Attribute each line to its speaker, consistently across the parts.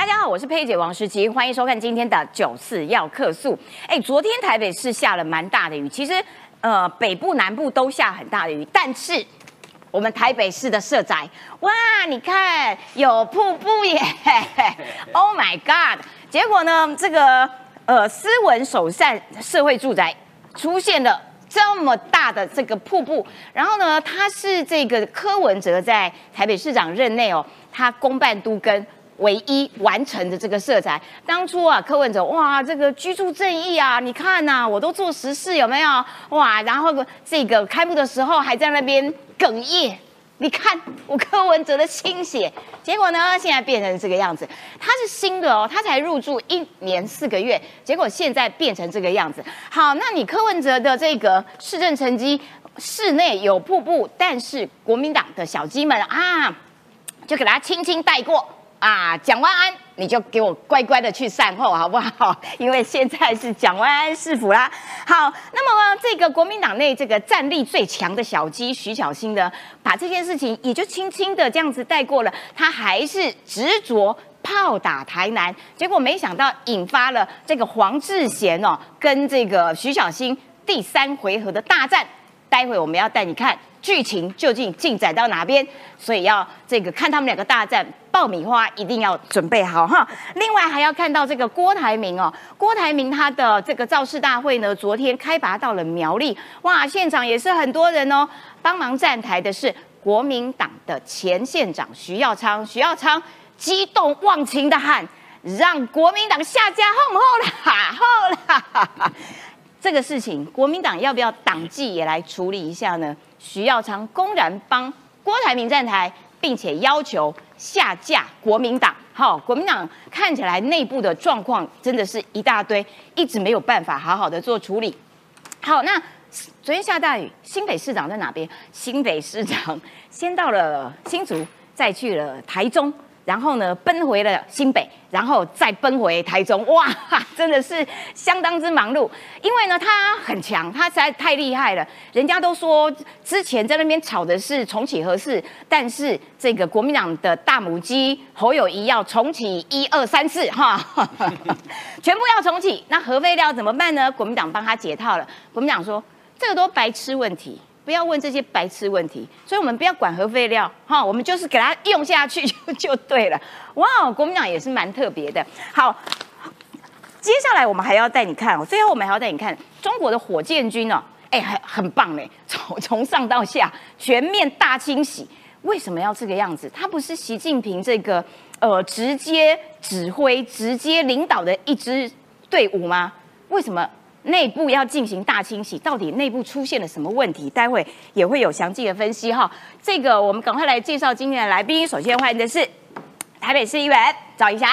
Speaker 1: 大家好，我是佩姐王诗琪，欢迎收看今天的九四要客诉。哎，昨天台北市下了蛮大的雨，其实呃北部南部都下很大的雨，但是我们台北市的社宅，哇，你看有瀑布耶！Oh my god！结果呢，这个呃斯文首善社会住宅出现了。这么大的这个瀑布，然后呢，它是这个柯文哲在台北市长任内哦，他公办都跟唯一完成的这个色彩。当初啊，柯文哲哇，这个居住正义啊，你看呐，我都做实事有没有？哇，然后这个开幕的时候还在那边哽咽。你看我柯文哲的心血，结果呢，现在变成这个样子。他是新的哦，他才入住一年四个月，结果现在变成这个样子。好，那你柯文哲的这个市政成绩，室内有瀑布，但是国民党的小鸡们啊，就给他轻轻带过。啊，蒋万安，你就给我乖乖的去善后，好不好？因为现在是蒋万安市府啦。好，那么，这个国民党内这个战力最强的小鸡徐小新呢，把这件事情也就轻轻的这样子带过了，他还是执着炮打台南，结果没想到引发了这个黄志贤哦跟这个徐小新第三回合的大战。待会我们要带你看剧情究竟进展到哪边，所以要这个看他们两个大战，爆米花一定要准备好哈。另外还要看到这个郭台铭哦，郭台铭他的这个造势大会呢，昨天开拔到了苗栗，哇，现场也是很多人哦。帮忙站台的是国民党的前县长徐耀昌，徐耀昌激动忘情的喊：“让国民党下架后后啦，后啦！”这个事情，国民党要不要党纪也来处理一下呢？徐耀昌公然帮郭台铭站台，并且要求下架国民党。好，国民党看起来内部的状况真的是一大堆，一直没有办法好好的做处理。好，那昨天下大雨，新北市长在哪边？新北市长 先到了新竹，再去了台中。然后呢，奔回了新北，然后再奔回台中，哇，真的是相当之忙碌。因为呢，他很强，他实在太厉害了。人家都说之前在那边吵的是重启合适，但是这个国民党的大母鸡侯友谊要重启一二三四，哈，全部要重启。那核废料怎么办呢？国民党帮他解套了。国民党说这个都白痴问题。不要问这些白痴问题，所以我们不要管核废料，哈，我们就是给它用下去就 就对了。哇，国民党也是蛮特别的。好，接下来我们还要带你看哦，最后我们还要带你看中国的火箭军哦，哎，很很棒嘞，从从上到下全面大清洗。为什么要这个样子？他不是习近平这个呃直接指挥、直接领导的一支队伍吗？为什么？内部要进行大清洗，到底内部出现了什么问题？待会也会有详细的分析哈。这个我们赶快来介绍今天的来宾。首先欢迎的是台北市议员赵怡翔，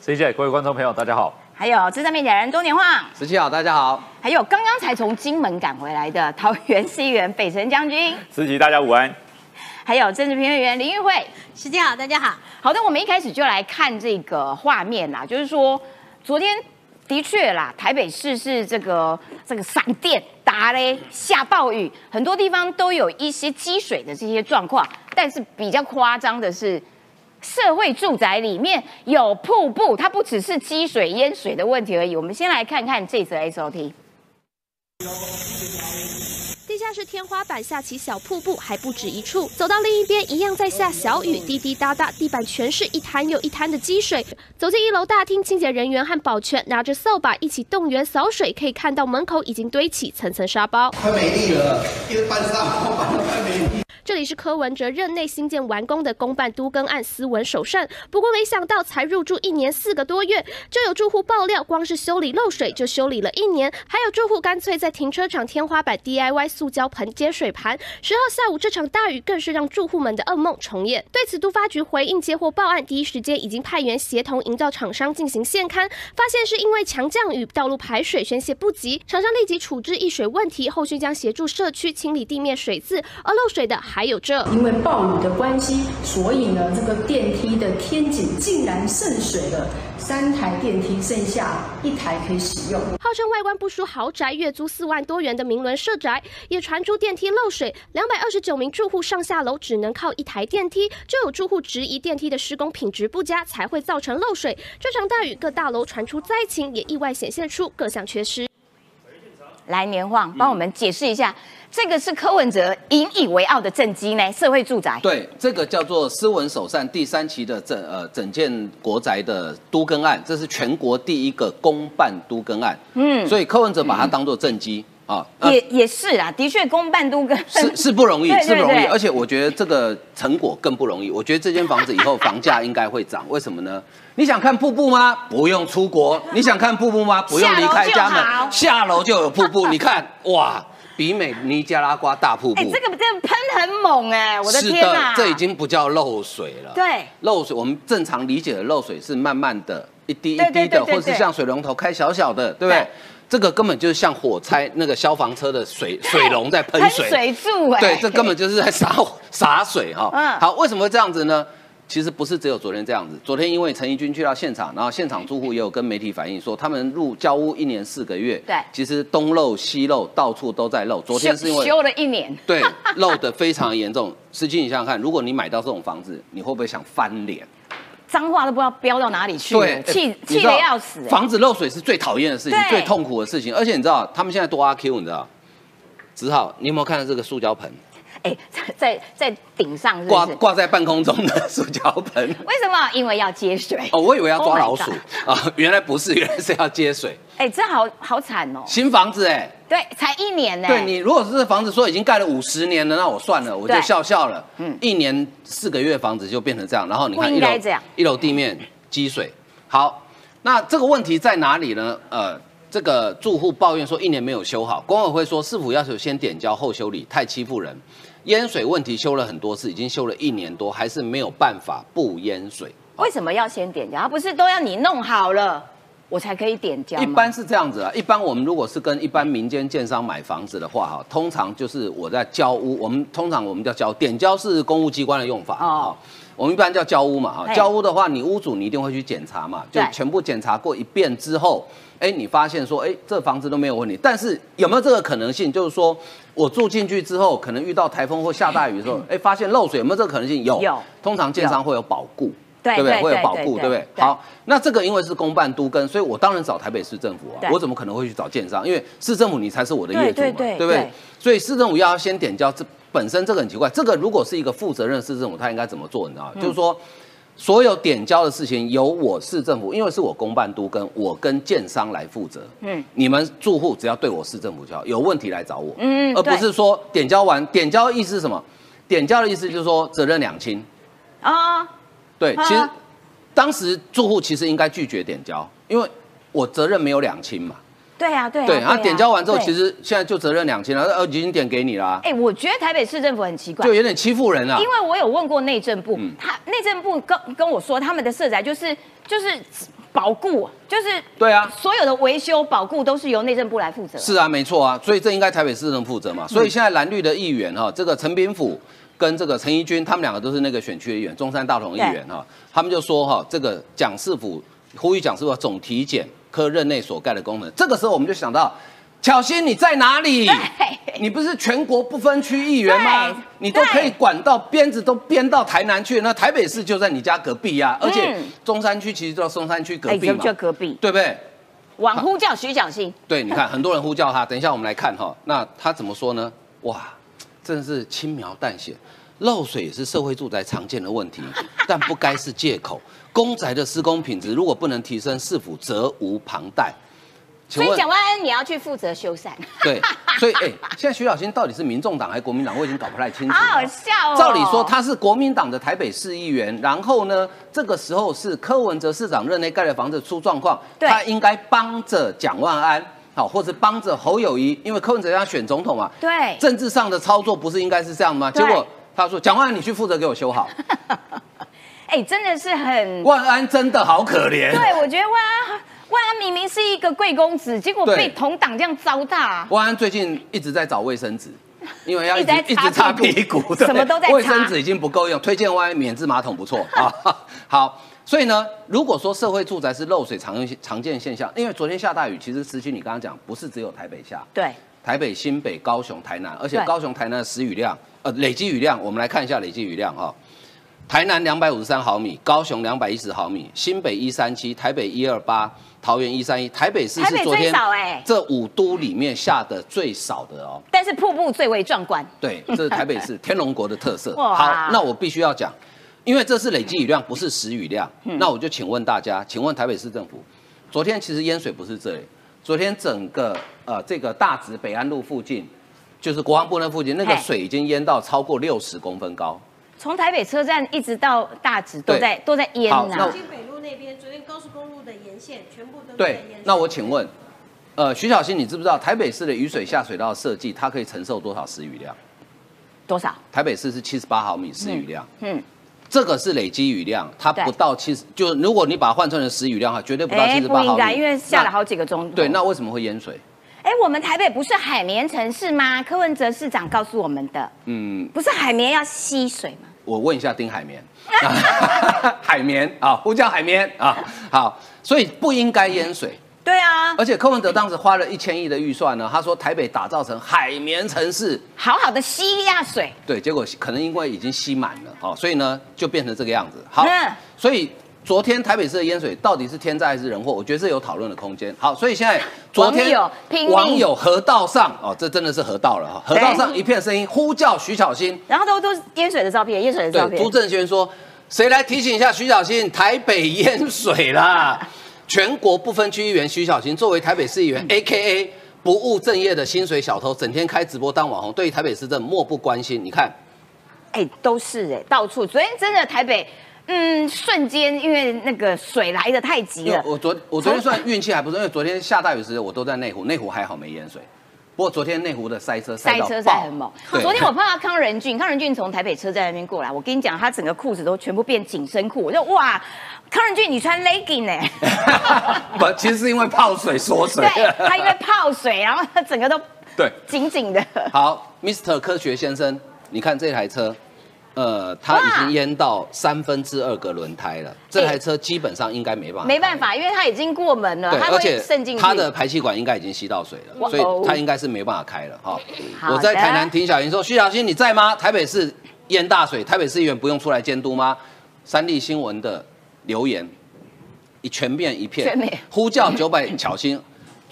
Speaker 2: 谢谢各位观众朋友，大家好。
Speaker 1: 还有资深媒体人周年晃，
Speaker 3: 十七好，大家好。
Speaker 1: 还有刚刚才从金门赶回来的桃园市议员北辰将军，
Speaker 2: 十七大家午安。
Speaker 1: 还有政治评论员林玉慧，
Speaker 4: 十七好，大家好。
Speaker 1: 好的，我们一开始就来看这个画面啦，就是说昨天。的确啦，台北市是这个这个闪电打雷，下暴雨，很多地方都有一些积水的这些状况。但是比较夸张的是，社会住宅里面有瀑布，它不只是积水淹水的问题而已。我们先来看看这则 S O T。
Speaker 5: 地下室天花板下起小瀑布，还不止一处。走到另一边，一样在下小雨，滴滴答答，地板全是一滩又一滩的积水。走进一楼大厅，清洁人员和保全拿着扫把一起动员扫水，可以看到门口已经堆起层层沙包。
Speaker 3: 快没力了，一直搬上，快没力。
Speaker 5: 这里是柯文哲任内新建完工的公办都更案斯文首善，不过没想到才入住一年四个多月，就有住户爆料，光是修理漏水就修理了一年，还有住户干脆在在停车场天花板 DIY 塑胶盆接水盘。十号下午这场大雨更是让住户们的噩梦重演。对此，都发局回应接获报案，第一时间已经派员协同营造厂商进行现勘，发现是因为强降雨道路排水宣泄不及，厂商立即处置溢水问题，后续将协助社区清理地面水渍，而漏水的。还有这，
Speaker 6: 因为暴雨的关系，所以呢，这个电梯的天井竟然渗水了。三台电梯剩下一台可以使用。
Speaker 5: 号称外观不输豪宅，月租四万多元的名伦社宅，也传出电梯漏水，两百二十九名住户上下楼只能靠一台电梯，就有住户质疑电梯的施工品质不佳，才会造成漏水。这场大雨，各大楼传出灾情，也意外显现出各项缺失。
Speaker 1: 来，年晃帮我们解释一下，这个是柯文哲引以为傲的政绩呢，社会住宅。
Speaker 3: 对，这个叫做斯文首善第三期的整呃整建国宅的都更案，这是全国第一个公办都更案。嗯，所以柯文哲把它当做政绩啊。那
Speaker 1: 也也是啊，的确公办都跟
Speaker 3: 是是不容易
Speaker 1: 对，
Speaker 3: 是不容易，而且我觉得这个成果更不容易。我觉得这间房子以后房价应该会涨，为什么呢？你想看瀑布吗？不用出国。你想看瀑布吗？不用离开家门
Speaker 1: 下楼就
Speaker 3: 有瀑布。你看，哇，比美尼加拉瓜大瀑布。
Speaker 1: 哎，这个这个喷很猛哎，我的
Speaker 3: 是
Speaker 1: 天哪！
Speaker 3: 这已经不叫漏水了。
Speaker 1: 对
Speaker 3: 漏水，我们正常理解的漏水是慢慢的一滴一滴的，或是像水龙头开小小的，对不对
Speaker 1: 对？
Speaker 3: 这个根本就是像火灾那个消防车的水 水龙在喷
Speaker 1: 喷
Speaker 3: 水，
Speaker 1: 水柱哎，
Speaker 3: 对，这根本就是在洒洒水哈。
Speaker 1: 嗯
Speaker 3: 好，为什么会这样子呢？其实不是只有昨天这样子，昨天因为陈怡君去到现场，然后现场住户也有跟媒体反映说，他们入交屋一年四个月，
Speaker 1: 对
Speaker 3: 其实东漏西漏，到处都在漏。昨天是因为
Speaker 1: 修修了一年，
Speaker 3: 对，漏的非常严重。司机，你想想看，如果你买到这种房子，你会不会想翻脸？
Speaker 1: 脏话都不知道飙到哪里去了，
Speaker 3: 对，
Speaker 1: 气气
Speaker 3: 知道
Speaker 1: 得要死哎。
Speaker 3: 房子漏水是最讨厌的事情，最痛苦的事情。而且你知道，他们现在多阿 Q，你知道？只好，你有没有看到这个塑胶盆
Speaker 1: 哎，在在在顶上是是？
Speaker 3: 挂挂在半空中的塑胶盆？
Speaker 1: 为什么？因为要接水。
Speaker 3: 哦，我以为要
Speaker 1: Oh
Speaker 3: 抓老鼠啊，原来不是，原来是要接水。
Speaker 1: 哎，这好好惨哦。
Speaker 3: 新房子哎，
Speaker 1: 对，才一年呢。
Speaker 3: 对你如果是房子说已经盖了五十年了，那我算了，我就笑笑了。
Speaker 1: 嗯
Speaker 3: 嗯，一年四个月房子就变成这样，然后你看一楼
Speaker 1: 这样
Speaker 3: 一楼地面积水。好，那这个问题在哪里呢？呃，这个住户抱怨说一年没有修好，管委会说是否要求先点交后修理，太欺负人。淹水问题修了很多次，已经修了一年多，还是没有办法不淹水。
Speaker 1: 为什么要先点交？它不是都要你弄好了，我才可以点交吗？
Speaker 3: 一般是这样子啊，一般我们如果是跟一般民间建商买房子的话，哈，通常就是我在交屋，我们通常我们叫交，点交是公务机关的用法
Speaker 1: 哦
Speaker 3: 哦。我们一般叫交屋嘛，
Speaker 1: 嘿
Speaker 3: 哈，交屋的话，你屋主你一定会去检查嘛，就全部检查过一遍之后，哎，你发现说，哎，这房子都没有问题，但是有没有这个可能性？就是说我住进去之后，可能遇到台风或下大雨的时候，哎，发现漏水，有没有这个可能性？有，
Speaker 1: 有
Speaker 3: 通常建商会有保固。
Speaker 1: 对
Speaker 3: 对不对？会有保固，
Speaker 1: 对
Speaker 3: 不对？好，那这个因为是公办都跟，所以我当然找台北市政府啊，我怎么可能会去找建商？因为市政府你才是我的业主嘛，
Speaker 1: 对对对
Speaker 3: 不对
Speaker 1: 对？
Speaker 3: 所以市政府要先点交，这本身这个很奇怪。这个如果是一个负责任的市政府，他应该怎么做？你知道就是说。所有点交的事情由我市政府，因为是我公办都跟，我跟建商来负责。
Speaker 1: 嗯
Speaker 3: 嗯，你们住户只要对我市政府就好，有问题来找我。
Speaker 1: 嗯
Speaker 3: 而不是说点交完，点交的意思是什么？点交的意思就是说责任两清。
Speaker 1: 啊，
Speaker 3: 对，
Speaker 1: 啊
Speaker 3: 其实当时住户其实应该拒绝点交，因为我责任没有两清嘛。
Speaker 1: 对啊，对啊。
Speaker 3: 对，然后点交完之后，其实现在就责任两千了，呃，已经点给你了，
Speaker 1: 哎，我觉得台北市政府很奇怪
Speaker 3: 就。有点欺负人啊
Speaker 1: 因。为我有问过内政部，
Speaker 3: 嗯
Speaker 1: 他内政部跟跟我说，他们的社宅就是就是保固，就是
Speaker 3: 对啊，
Speaker 1: 所有的维修保固都是由内政部来负责。
Speaker 3: 是啊，没错啊，所以这应该台北市政府负责嘛。所以现在蓝绿的议员哈，这个陈炳甫跟这个陈怡君，他们两个都是那个选区的议员，中山大同议员哈，他们就说哈，这个蒋市府呼吁蒋市府要总体检科任内所盖的功能。这个时候我们就想到，巧心你在哪里？你不是全国不分区议员
Speaker 1: 对
Speaker 3: 吗？你都可以管到鞭子都编到台南去，那台北市就在你家隔壁呀、而且
Speaker 1: 嗯
Speaker 3: 中山区其实就在松山区隔壁嘛，
Speaker 1: 就隔壁，
Speaker 3: 对不对？
Speaker 1: 往呼叫徐小新，
Speaker 3: 对，你看很多人呼叫他，等一下我们来看哈，那他怎么说呢？哇，真的是轻描淡写，漏水也是社会住宅常见的问题，但不该是借口。公宅的施工品质如果不能提升，是否责无旁贷？
Speaker 1: 所以蒋万安你要去负责修缮，
Speaker 3: 对，所以哎、现在徐小新到底是民众党还是国民党？我已经搞不太清楚。
Speaker 1: 好好笑哦。
Speaker 3: 照理说他是国民党的台北市议员，然后呢，这个时候是柯文哲市长任内盖的房子出状况，他应该帮着蒋万安，好，或者帮着侯友谊，因为柯文哲要选总统嘛，
Speaker 1: 对
Speaker 3: 政治上的操作不是应该是这样吗？
Speaker 1: 对
Speaker 3: 结果他说蒋万安你去负责给我修好，
Speaker 1: 哎，真的是很
Speaker 3: 万安真的好可怜。
Speaker 1: 对，我觉得万安万安明明是一个贵公子，结果被同党这样糟蹋。
Speaker 3: 万安最近一直在找卫生纸，因为要一直
Speaker 1: 一直擦屁
Speaker 3: 屁
Speaker 1: 股什么都在擦
Speaker 3: 卫生纸已经不够用，推荐万安免治马桶不错啊。好，所以呢，如果说社会住宅是漏水常用常见现象，因为昨天下大雨，其实失去你刚刚讲，不是只有台北下，
Speaker 1: 对，
Speaker 3: 台北、新北、高雄、台南，而且高雄、台南的时雨量，呃，累积雨量，我们来看一下累积雨量哈、台南两百五十三毫米，高雄两百一十毫米，新北一三七，台北一二八，桃园一三一，台北市是昨天这五都里面下的最少的哦。
Speaker 1: 但是瀑布最为壮观。
Speaker 3: 对，这是台北市 天龙国的特色。好，那我必须要讲，因为这是累积雨量，不是实雨量。
Speaker 1: 嗯
Speaker 3: 那我就请问大家，请问台北市政府，昨天其实淹水不是这里，昨天整个呃这个大直北安路附近，就是国防部那附近，那个水已经淹到超过六十公分高。
Speaker 1: 从台北车站一直到大直都在都在淹呐、
Speaker 3: 好那
Speaker 4: 新北路那边，昨天高速公路的沿线全部都在
Speaker 3: 对
Speaker 4: 淹，
Speaker 3: 那我请问，呃，徐小新，你知不知道台北市的雨水下水道设计，它可以承受多少时雨量？
Speaker 1: 多少？
Speaker 3: 台北市是七十八毫米时雨量。
Speaker 1: 嗯，
Speaker 3: 这个是累积雨量，它不到七十，就如果你把它换算成时雨量的话，绝对不到七
Speaker 1: 哎，
Speaker 3: 十八毫米。
Speaker 1: 不应该，因为下了好几个钟头。
Speaker 3: 对，那为什么会淹水？
Speaker 1: 哎，我们台北不是海绵城市吗？柯文哲市长告诉我们的，
Speaker 3: 嗯，
Speaker 1: 不是海绵要吸水吗？
Speaker 3: 我问一下丁海绵，海绵啊，呼叫海绵啊，好，所以不应该淹水。
Speaker 1: 对啊，
Speaker 3: 而且柯文哲当时花了一千亿的预算呢，他说台北打造成海绵城市，
Speaker 1: 好好的吸一下水。
Speaker 3: 对，结果可能因为已经吸满了哦，所以呢就变成这个样子。好
Speaker 1: 嗯，
Speaker 3: 所以昨天台北市的淹水到底是天灾还是人祸？我觉得这有讨论的空间。好，所以现在昨天
Speaker 1: 网友拼命
Speaker 3: 网友河道上哦，这真的是河道了哈，河道上一片声音呼叫徐小新。
Speaker 1: 然后都都是淹水的照片，淹水的照，片
Speaker 3: 朱。正轩说，谁来提醒一下徐小新，台北淹水啦？全国不分区议员徐小新作为台北市议员，A K A 不务正业的薪水小偷，整天开直播当网红，对于台北市政漠不关心。你看，
Speaker 1: 哎，都是哎，到处。昨天真的台北，嗯，瞬间因为那个水来的太急了，
Speaker 3: 我昨我昨天算运气还不错，因为昨天下大雨时我都在内湖，内湖还好没淹水。不过昨天内湖的塞车
Speaker 1: 塞车塞很猛。昨天我碰到康仁俊，康仁俊从台北车站那边过来，我跟你讲，他整个裤子都全部变紧身裤，我就哇，康仁俊你穿 legging 呢？
Speaker 3: 不，其实是因为泡水缩水。
Speaker 1: 对，他因为泡水，然后他整个都
Speaker 3: 对
Speaker 1: 紧紧的。
Speaker 3: 好，Mr. 科学先生，你看这台车，呃，它已经淹到三分之二个轮胎了。这台车基本上应该没办法，
Speaker 1: 没办。法，因为它已经过门了，
Speaker 3: 而且
Speaker 1: 渗进去。
Speaker 3: 它的排气管应该已经吸到水了，所以它应该是没办法开了哈。我在台南听小英说，徐小新你在吗？台北市淹大水，台北市议员不用出来监督吗？三立新闻的留言一全面一片
Speaker 1: 全面，
Speaker 3: 呼叫九百 巧心。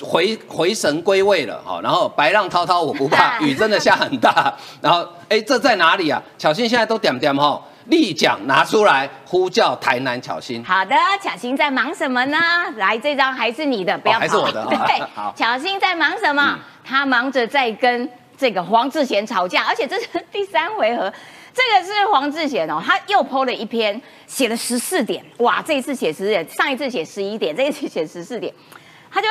Speaker 3: 回回神归位了哈，然后白浪滔滔我不怕，雨真的下很大，然后哎这在哪里啊？巧心现在都点点哈，立奖拿出来呼叫台南巧心，
Speaker 1: 好的，巧心在忙什么呢？来，这张还是你的，不要
Speaker 3: 还是我的
Speaker 1: 对
Speaker 3: 好，
Speaker 1: 巧心在忙什么
Speaker 3: 嗯？
Speaker 1: 他忙着在跟这个黄志贤吵架，而且这是第三回合。这个是黄志贤哦，他又 PO 了一篇，写了十四点，哇，这一次写十点，上一次写十一点，这一次写十四点，他就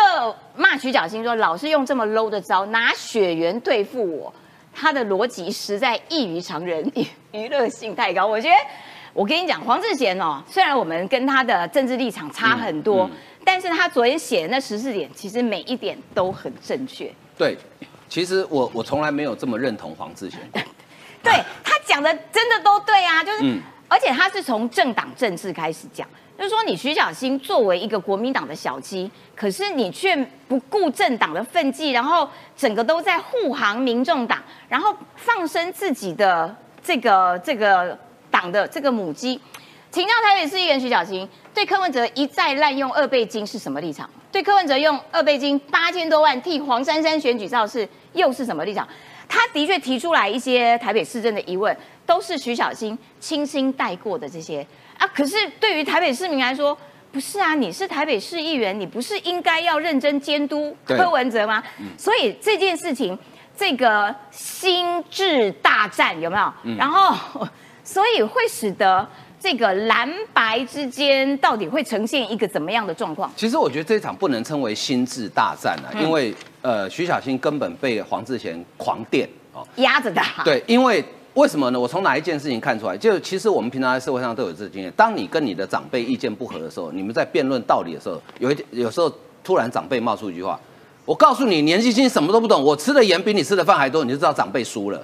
Speaker 1: 骂徐小新说，老是用这么 low 的招拿血缘对付我，他的逻辑实在异于常人，娱 娱乐性太高。我觉得，我跟你讲，黄志贤哦，虽然我们跟他的政治立场差很多，
Speaker 3: 嗯嗯
Speaker 1: 但是他昨天写的那十四点，其实每一点都很正确。
Speaker 3: 对，其实我我从来没有这么认同黄志贤过。
Speaker 1: 对他讲的真的都对啊，就是，
Speaker 3: 嗯
Speaker 1: 而且他是从政党政治开始讲，就是说你徐小新作为一个国民党的小鸡，可是你却不顾政党的分际，然后整个都在护航民众党，然后放生自己的这个这个党的这个母鸡。请教台北市议员徐小新，对柯文哲一再滥用二倍金是什么立场？对柯文哲用二倍金八千多万替黄珊珊选举造势，又是什么立场？他的确提出来一些台北市政的疑问，都是徐小新轻轻带过的这些啊。可是对于台北市民来说，不是啊，你是台北市议员，你不是应该要认真监督柯文哲吗？所以这件事情，这个心智大战有没有？然后，所以会使得这个蓝白之间到底会呈现一个怎么样的状况？
Speaker 3: 其实我觉得这场不能称为心智大战啊，
Speaker 1: 嗯
Speaker 3: 因为呃徐小新根本被黄志贤狂电哦。
Speaker 1: 压着打。
Speaker 3: 对，因为为什么呢？我从哪一件事情看出来？就其实我们平常在社会上都有这个经验，当你跟你的长辈意见不合的时候，你们在辩论道理的时候，有一有时候突然长辈冒出一句话：“我告诉你，年纪轻什么都不懂，我吃的盐比你吃的饭还多，你就知道长辈输了。”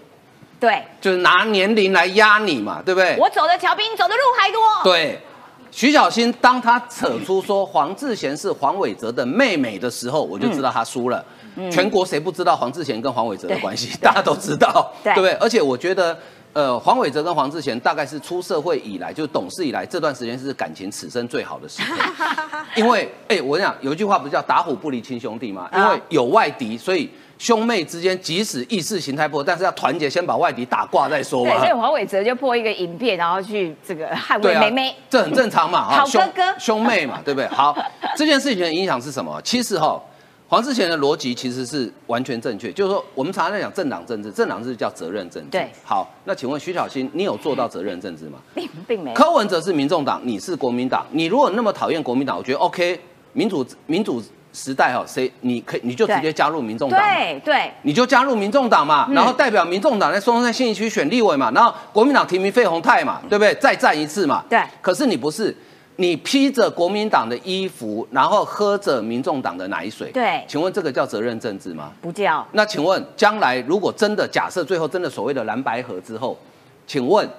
Speaker 1: 对，
Speaker 3: 就是拿年龄来压你嘛，对不对？
Speaker 1: 我走的桥比你走的路还多。
Speaker 3: 对，徐小新当他扯出说黄志贤是黄伟哲的妹妹的时候，我就知道他输了。全国谁不知道黄志贤跟黄伟哲的关系？大家都知道，
Speaker 1: 对
Speaker 3: 对不对？而且我觉得，呃，黄伟哲跟黄志贤大概是出社会以来，就是懂事以来这段时间是感情此生最好的时间。因为，哎、我跟你讲，有一句话不是叫打虎不离亲兄弟吗？因为有外敌，所以兄妹之间即使意识形态不合，但是要团结，先把外敌打挂再说
Speaker 1: 对，
Speaker 3: 嘛
Speaker 1: 所以。黄伟哲就破一个影片，然后去这个捍卫妹妹。
Speaker 3: 这很正常嘛，
Speaker 1: 好哥哥
Speaker 3: 兄妹嘛，对不对？好，这件事情的影响是什么？其实哈，黄志贤的逻辑其实是完全正确，就是说我们常常在讲政党政治，政党政治叫责任政治。
Speaker 1: 对
Speaker 3: 好，那请问徐小新，你有做到责任政治吗？
Speaker 1: 并并没有。
Speaker 3: 柯文哲是民众党，你是国民党，你如果那么讨厌国民党，我觉得 OK，民主民主时代哈，谁你可以你就直接加入民众党嘛。
Speaker 1: 对对，
Speaker 3: 你就加入民众党嘛，
Speaker 1: 嗯
Speaker 3: 然后代表民众党在松山信义区选立委嘛，然后国民党提名费鸿泰嘛，对不对？再战一次嘛。
Speaker 1: 对
Speaker 3: 可是你不是，你披着国民党的衣服，然后喝着民众党的奶水。
Speaker 1: 对
Speaker 3: 请问这个叫责任政治吗？
Speaker 1: 不叫
Speaker 3: 那请问将来如果真的假设最后真的所谓的蓝白合之后，请问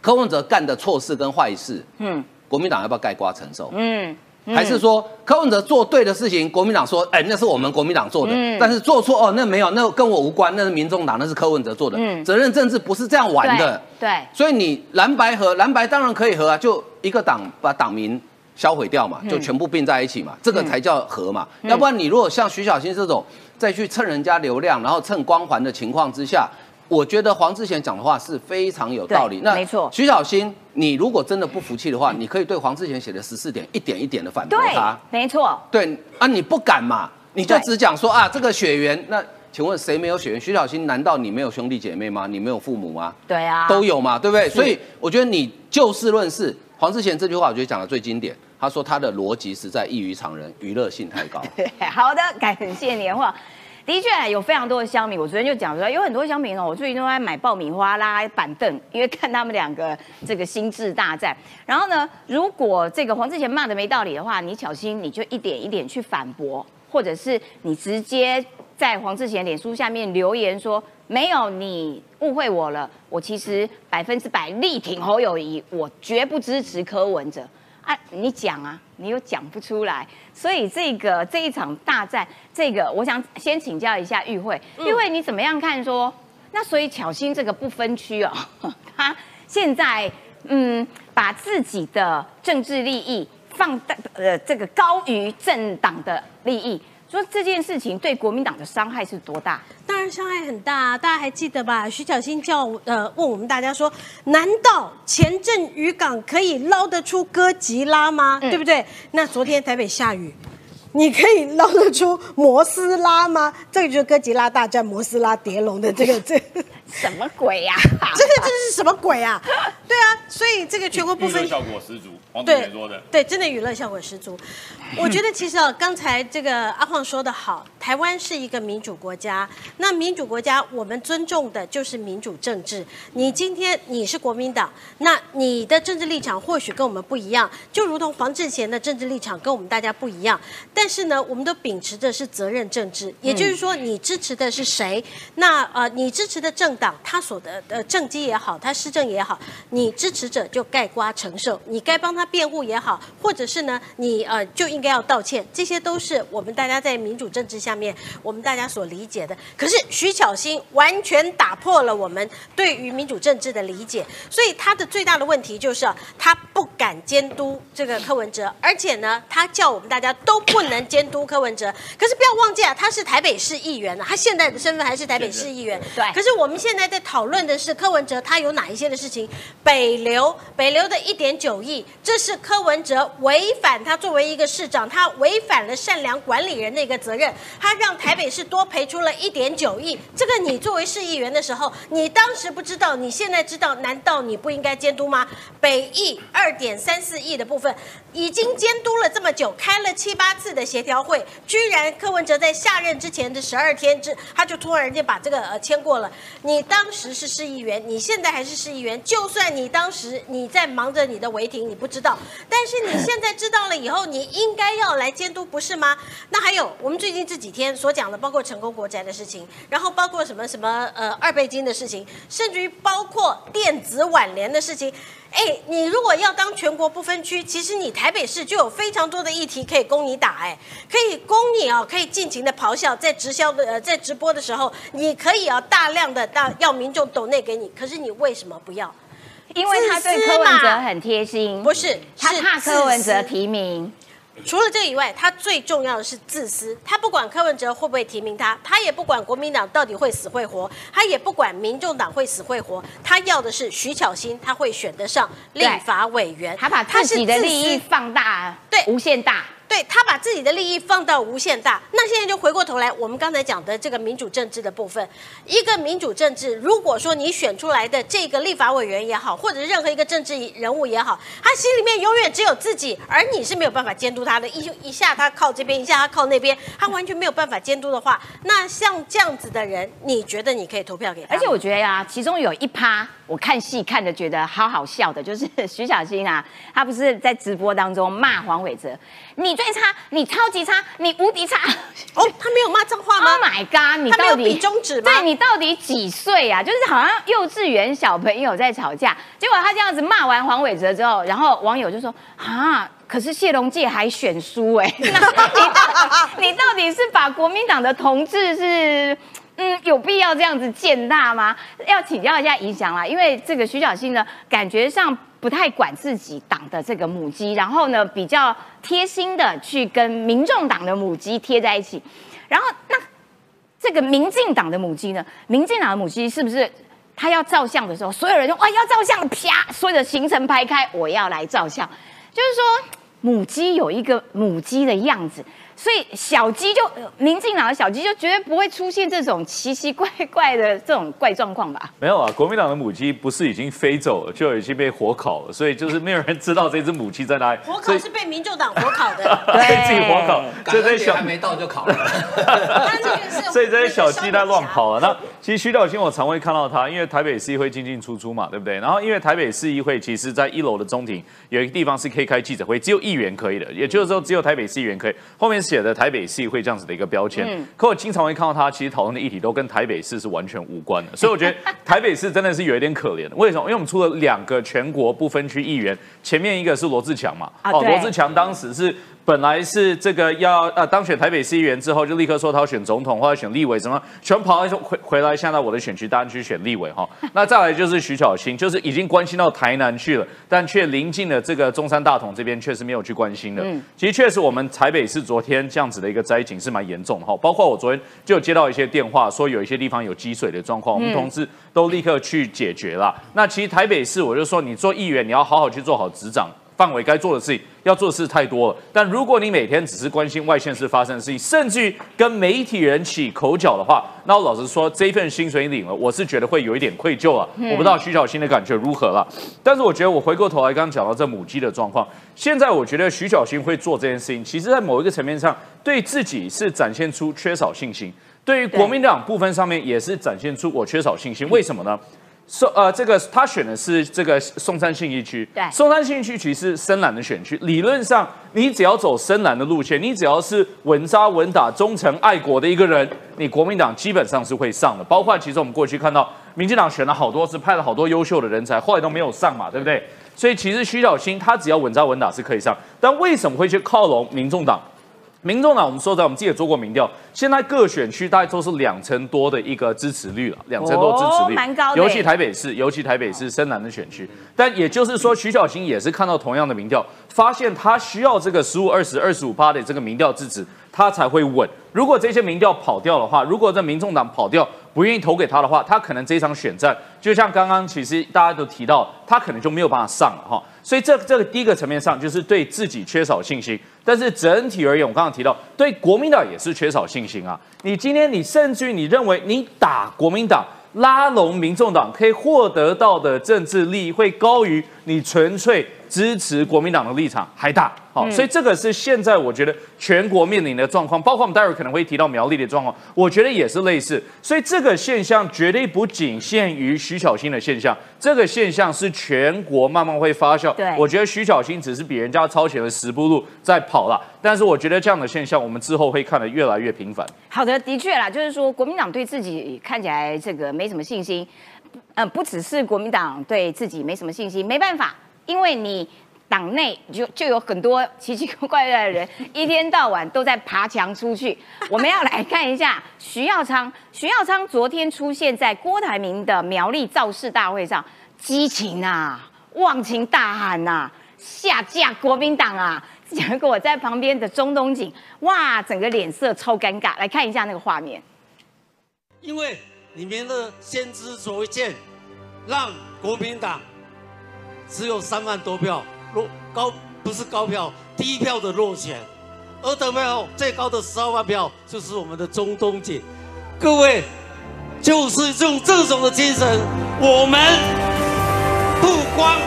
Speaker 3: 柯文哲干的错事跟坏事，
Speaker 1: 嗯
Speaker 3: 国民党要不要盖瓜承受？
Speaker 1: 嗯，嗯
Speaker 3: 还是说柯文哲做对的事情，国民党说，哎、那是我们国民党做的，
Speaker 1: 嗯
Speaker 3: 但是做错哦，那没有，那跟我无关，那是民众党，那是柯文哲做的，
Speaker 1: 嗯
Speaker 3: 责任政治不是这样玩的。
Speaker 1: 对对
Speaker 3: 所以你蓝白合，蓝白当然可以合啊，就一个党把党名销毁掉嘛，就全部并在一起嘛，这个才叫合嘛。
Speaker 1: 嗯
Speaker 3: 要不然你如果像徐小新这种再去蹭人家流量，然后蹭光环的情况之下。我觉得黄志贤讲的话是非常有道理。
Speaker 1: 那没错
Speaker 3: 徐小新，你如果真的不服气的话，你可以对黄志贤写的十四点一点一点的反驳
Speaker 1: 对
Speaker 3: 他。，
Speaker 1: 没错，
Speaker 3: 对啊，你不敢嘛？你就只讲说啊，这个血缘，那请问谁没有血缘？徐小新难道你没有兄弟姐妹吗？你没有父母吗？
Speaker 1: 对啊，
Speaker 3: 都有嘛，对不对？所以我觉得你就事论事，黄志贤这句话我觉得讲的最经典。他说他的逻辑实在异于常人，娱乐性太高。
Speaker 1: 好的，感谢年画。的确有非常多的乡民，我昨天就讲说，有很多乡民哦，我最近都在买爆米花、啦板凳，因为看他们两个这个心智大战。然后呢，如果这个黄志贤骂的没道理的话，你小心你就一点一点去反驳，或者是你直接在黄志贤脸书下面留言说，没有你误会我了，我其实百分之百力挺侯友谊，我绝不支持柯文哲。啊，你讲啊，你又讲不出来，所以这个这一场大战，这个我想先请教一下玉慧，玉慧你怎么样看说？那所以巧心这个不分区哦，他现在嗯把自己的政治利益放大呃这个高于政党的利益，说这件事情对国民党的伤害是多大？
Speaker 4: 当然伤害很大、啊，大家还记得吧？徐小新叫呃问我们大家说，难道前镇渔港可以捞得出哥吉拉吗？
Speaker 1: 嗯
Speaker 4: 对不对？那昨天台北下雨。你可以捞得出摩斯拉吗？这个就是哥吉拉大战摩斯拉蝶龙的这个 这个
Speaker 1: 什么鬼呀、
Speaker 4: 这个这是什么鬼啊？对啊，所以这个全国不分
Speaker 7: 效果十足，
Speaker 4: 对
Speaker 7: 贤说的。
Speaker 4: 对，真的娱乐效果十足。我觉得其实啊，刚才这个阿晃说的好，台湾是一个民主国家。那民主国家，我们尊重的就是民主政治。你今天你是国民党，那你的政治立场或许跟我们不一样，就如同黄志贤的政治立场跟我们大家不一样。但是呢，我们都秉持的是责任政治，也就是说，你支持的是谁？那呃，你支持的政党，他所的呃政绩也好，他施政也好，你支持者就盖瓜承受，你该帮他辩护也好，或者是呢，你呃就应该要道歉，这些都是我们大家在民主政治下面我们大家所理解的。可是徐巧芯完全打破了我们对于民主政治的理解，所以他的最大的问题就是啊他不敢监督这个柯文哲，而且呢，他叫我们大家都不能监督柯文哲。可是不要忘记啊，他是台北市议员啊，他现在的身份还是台北市议员。
Speaker 1: 对
Speaker 4: 可是我们现在在讨论的是柯文哲他有哪一些的事情？北流，北流的一点九亿，这是柯文哲违反他作为一个市长，他违反了善良管理人的一个责任，他他让台北市多赔出了一点九亿。这个你作为市议员的时候，你当时不知道，你现在知道，难道你不应该监督吗？北翼二点三四亿的部分已经监督了这么久，开了七八次的协调会，居然柯文哲在下任之前的十二天之，他就突然间把这个呃签过了。你当时是市议员，你现在还是市议员，就算你当时你在忙着你的违停，你不知。道。但是你现在知道了以后，你应该要来监督，不是吗？那还有我们最近自己几天所讲的，包括成功国宅的事情，然后包括什么什么呃二倍金的事情，甚至于包括电子挽联的事情。哎，你如果要当全国不分区，其实你台北市就有非常多的议题可以供你打，哎，可以供你啊，可以尽情的咆哮，在直销的呃在直播的时候，你可以啊大量的大要民众抖内给你，可是你为什么不要？
Speaker 1: 因为他对柯文哲很贴心，
Speaker 4: 不是
Speaker 1: 他
Speaker 4: 是
Speaker 1: 怕柯文哲提名。
Speaker 4: 除了这个以外，他最重要的是自私。他不管柯文哲会不会提名他，他也不管国民党到底会死会活，他也不管民众党会死会活。他要的是徐巧芯，他会选得上立法委员。
Speaker 1: 他把自己的利益放大，
Speaker 4: 对
Speaker 1: 无限大。
Speaker 4: 对他把自己的利益放到无限大，那现在就回过头来，我们刚才讲的这个民主政治的部分，一个民主政治，如果说你选出来的这个立法委员也好，或者是任何一个政治人物也好，他心里面永远只有自己，而你是没有办法监督他的，一一下他靠这边，一下他靠那边，他完全没有办法监督的话，那像这样子的人，你觉得你可以投票给他？
Speaker 1: 而且我觉得啊，其中有一趴我看戏看的觉得好好笑的，就是 徐小新啊，他不是在直播当中骂黄伟哲，你最差，你超级差，你无敌差。
Speaker 4: 哦，他没有骂脏话吗
Speaker 1: Oh my god！你到底
Speaker 4: 他没有比中指吗
Speaker 1: 对你到底几岁啊？就是好像幼稚园小朋友在吵架，结果他这样子骂完黄伟哲之后，然后网友就说啊。可是谢龙介还选输哎、那 你到你到底是把国民党的同志是嗯有必要这样子践踏吗？要请教一下影响啦，因为这个徐小新呢，感觉上不太管自己党的这个母鸡，然后呢比较贴心的去跟民众党的母鸡贴在一起，然后那这个民进党的母鸡呢？民进党的母鸡是不是他要照相的时候，所有人就哇要照相，啪，所有的行程排开，我要来照相，就是说母鸡有一个母鸡的样子。所以小鸡就呃民进党的小鸡就绝对不会出现这种奇奇怪怪的这种怪状况吧？
Speaker 2: 没有啊，国民党的母鸡不是已经飞走了，就已经被火烤了，所以就是没有人知道这只母鸡在哪里。
Speaker 4: 火
Speaker 2: 所以
Speaker 4: 烤是被民众党火烤的，
Speaker 2: 对自己火烤，所以这些小
Speaker 3: 还没到就烤了。
Speaker 2: 所以这些小鸡在乱跑了。那其实徐小新我常会看到他，因为台北市议会进进出出嘛，对不对？然后因为台北市议会其实在一楼的中庭有一个地方是可以开记者会，只有议员可以的，也就是说只有台北市议员可以。后面写的台北市议会这样子的一个标签。可我经常会看到他，其实讨论的议题都跟台北市是完全无关的。所以我觉得 台北市真的是有一点可怜。为什么？因为我们出了两个全国不分区议员，前面一个是罗志强嘛，哦，罗志强当时是。本来是这个要呃当选台北市议员之后，就立刻说他要选总统或者选立委，什么全跑来说回回来，现在我的选区大安区选立委哈。那再来就是徐巧芯，就是已经关心到台南去了，但却临近了这个中山大同这边，确实没有去关心的。其实确实我们台北市昨天这样子的一个灾情是蛮严重的哈，包括我昨天就有接到一些电话，说有一些地方有积水的状况，我们同事都立刻去解决了。那其实台北市我就说，你做议员你要好好去做好执掌。范围该做的事情，要做的事太多了。但如果你每天只是关心外县市发生的事情，甚至于跟媒体人起口角的话，那我老实说，这一份薪水领了，我是觉得会有一点愧疚了。我不知道徐小新的感觉如何了。但是我觉得我回过头来，刚刚讲到这母鸡的状况，现在我觉得徐小新会做这件事情，其实在某一个层面上，对自己是展现出缺少信心，对于国民党部分上面也是展现出我缺少信心。为什么呢？松呃，这个他选的是这个松山信义区，
Speaker 1: 对
Speaker 2: 松山信义区其实是深蓝的选区，理论上你只要走深蓝的路线，你只要是稳扎稳打、忠诚爱国的一个人，你国民党基本上是会上的。包括其实我们过去看到，民进党选了好多次，派了好多优秀的人才，后来都没有上嘛，对不对？所以其实徐小新他只要稳扎稳打是可以上，但为什么会去靠拢民众党？民众党，我们说在我们自己也做过民调，现在各选区大概都是两成多的一个支持率了，两成多支持率，
Speaker 1: 哦蛮高的
Speaker 2: 尤其台北市，尤其台北市深蓝的选区。但也就是说，徐小新也是看到同样的民调，发现他需要这个十五、二十、二十五趴的这个民调支持，他才会稳。如果这些民调跑掉的话，如果这民众党跑掉，不愿意投给他的话，他可能这场选战，就像刚刚其实大家都提到，他可能就没有办法上了哈。所以这这个第一个层面上就是对自己缺少信心，但是整体而言，我刚刚提到对国民党也是缺少信心啊。你今天你甚至于你认为你打国民党拉拢民众党可以获得到的政治利益会高于你纯粹支持国民党的立场还大。好，所以这个是现在我觉得全国面临的状况，包括我们待会儿可能会提到苗栗的状况，我觉得也是类似。所以这个现象绝对不仅限于徐小新的现象，这个现象是全国慢慢会发酵。
Speaker 1: 对
Speaker 2: 我觉得徐小新只是比人家超前了十步路在跑了，但是我觉得这样的现象我们之后会看得越来越频繁。
Speaker 1: 好的，的确啦，就是说国民党对自己看起来这个没什么信心，呃，不只是国民党对自己没什么信心，没办法，因为你党内就就有很多奇奇怪怪的人，一天到晚都在爬墙出去。我们要来看一下徐耀昌，徐耀昌昨天出现在郭台铭的苗栗造势大会上，激情啊，忘情大喊呐、下架国民党啊！结果在旁边的中东锦，哇，整个脸色超尴尬。来看一下那个画面。
Speaker 7: 因为你们的先知所见，让国民党只有三万多票落高，不是高票，低票的落选，而得票最高的十二万票就是我们的中东锦。各位，就是用这种的精神，我们不光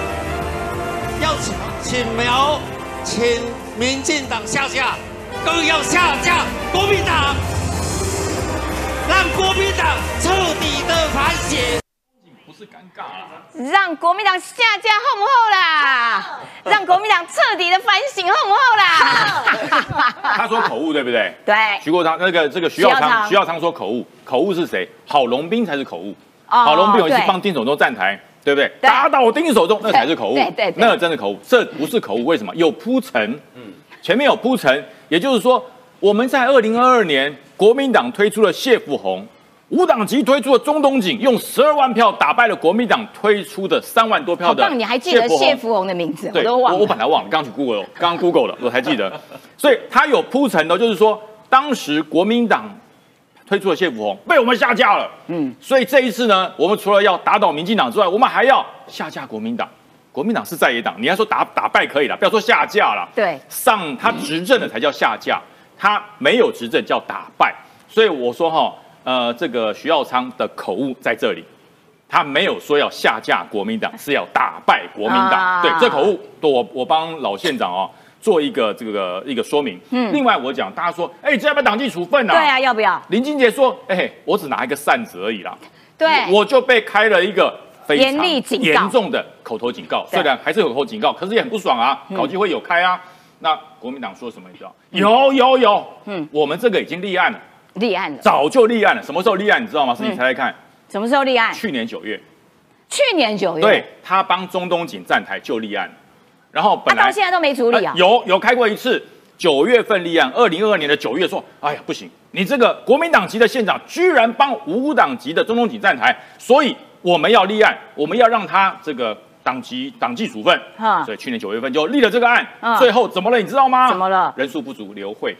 Speaker 7: 要请请苗，请民进党下架，更要下架国民党。让国民党彻底的反省。
Speaker 2: 不是尴尬啦，
Speaker 1: 让国民党下架后不后啦？让国民党彻底的反省后不后啦？
Speaker 8: 他说口误对不对？
Speaker 1: 对，
Speaker 8: 徐国昌那个这个徐耀
Speaker 1: 昌
Speaker 8: 昌，徐耀昌说口误，口误是谁？郝龙斌才是口误。
Speaker 1: 哦
Speaker 8: 郝龙斌有一次
Speaker 1: 对
Speaker 8: 帮丁守中站台，对不对？打倒丁守中，那才是口误。
Speaker 1: 对对对
Speaker 8: 那个真的口误，这不是口误，为什么？有铺陈，嗯，前面有铺陈，也就是说，我们在二零二二年，国民党推出了谢富红，无党籍推出的中东锦，用十二万票打败了国民党推出的三万多票的
Speaker 1: 好棒！你还记得谢福红的名字？我
Speaker 8: 对，
Speaker 1: 都忘了。
Speaker 8: 我我本来忘了，刚刚去 Google，了刚刚 Google 了，我才记得。所以他有铺陈的，就是说当时国民党推出了谢福红，被我们下架了。嗯，所以这一次呢，我们除了要打倒民进党之外，我们还要下架国民党。国民党是在野党，你要说打打败可以了，不要说下架了。
Speaker 1: 对
Speaker 8: 上他执政的才叫下架，他没有执政叫打败。所以我说哈，呃，这个徐耀昌的口误在这里。他没有说要下架国民党，是要打败国民党。
Speaker 1: 啊
Speaker 8: 对，这口误，我我帮老县长哦做一个这个一个说明。嗯，另外我讲，大家说，哎，这要不要党纪处分呢、
Speaker 1: 对啊，要不要？
Speaker 8: 林俊杰说，哎，我只拿一个扇子而已啦，
Speaker 1: 对，
Speaker 8: 我就被开了一个非
Speaker 1: 严
Speaker 8: 常
Speaker 1: 厉警告
Speaker 8: 严重的口头警告。
Speaker 1: 对
Speaker 8: 虽然还是有口头警告，可是也很不爽啊。考纪会有开啊，那国民党说什么？你知道？有有有，嗯，我们这个已经立案了，
Speaker 1: 立案了。
Speaker 8: 早就立案了。什么时候立案？你知道吗？是你猜猜看，
Speaker 1: 什么时候立案？
Speaker 8: 去年九月。
Speaker 1: 去年九月。
Speaker 8: 对，他帮中东锦站台就立案，然后
Speaker 1: 他
Speaker 8: 本来
Speaker 1: 到现在都没处理啊
Speaker 8: 呃。有有开过一次，九月份立案，二零二二年的九月说，哎呀不行，你这个国民党籍的县长居然帮无党籍的中东锦站台，所以我们要立案，我们要让他这个党籍党纪处分
Speaker 1: 哈，
Speaker 8: 所以去年九月份就立了这个案
Speaker 1: 嗯，
Speaker 8: 最后怎么了你知道吗？
Speaker 1: 怎么了
Speaker 8: 人数不足留会。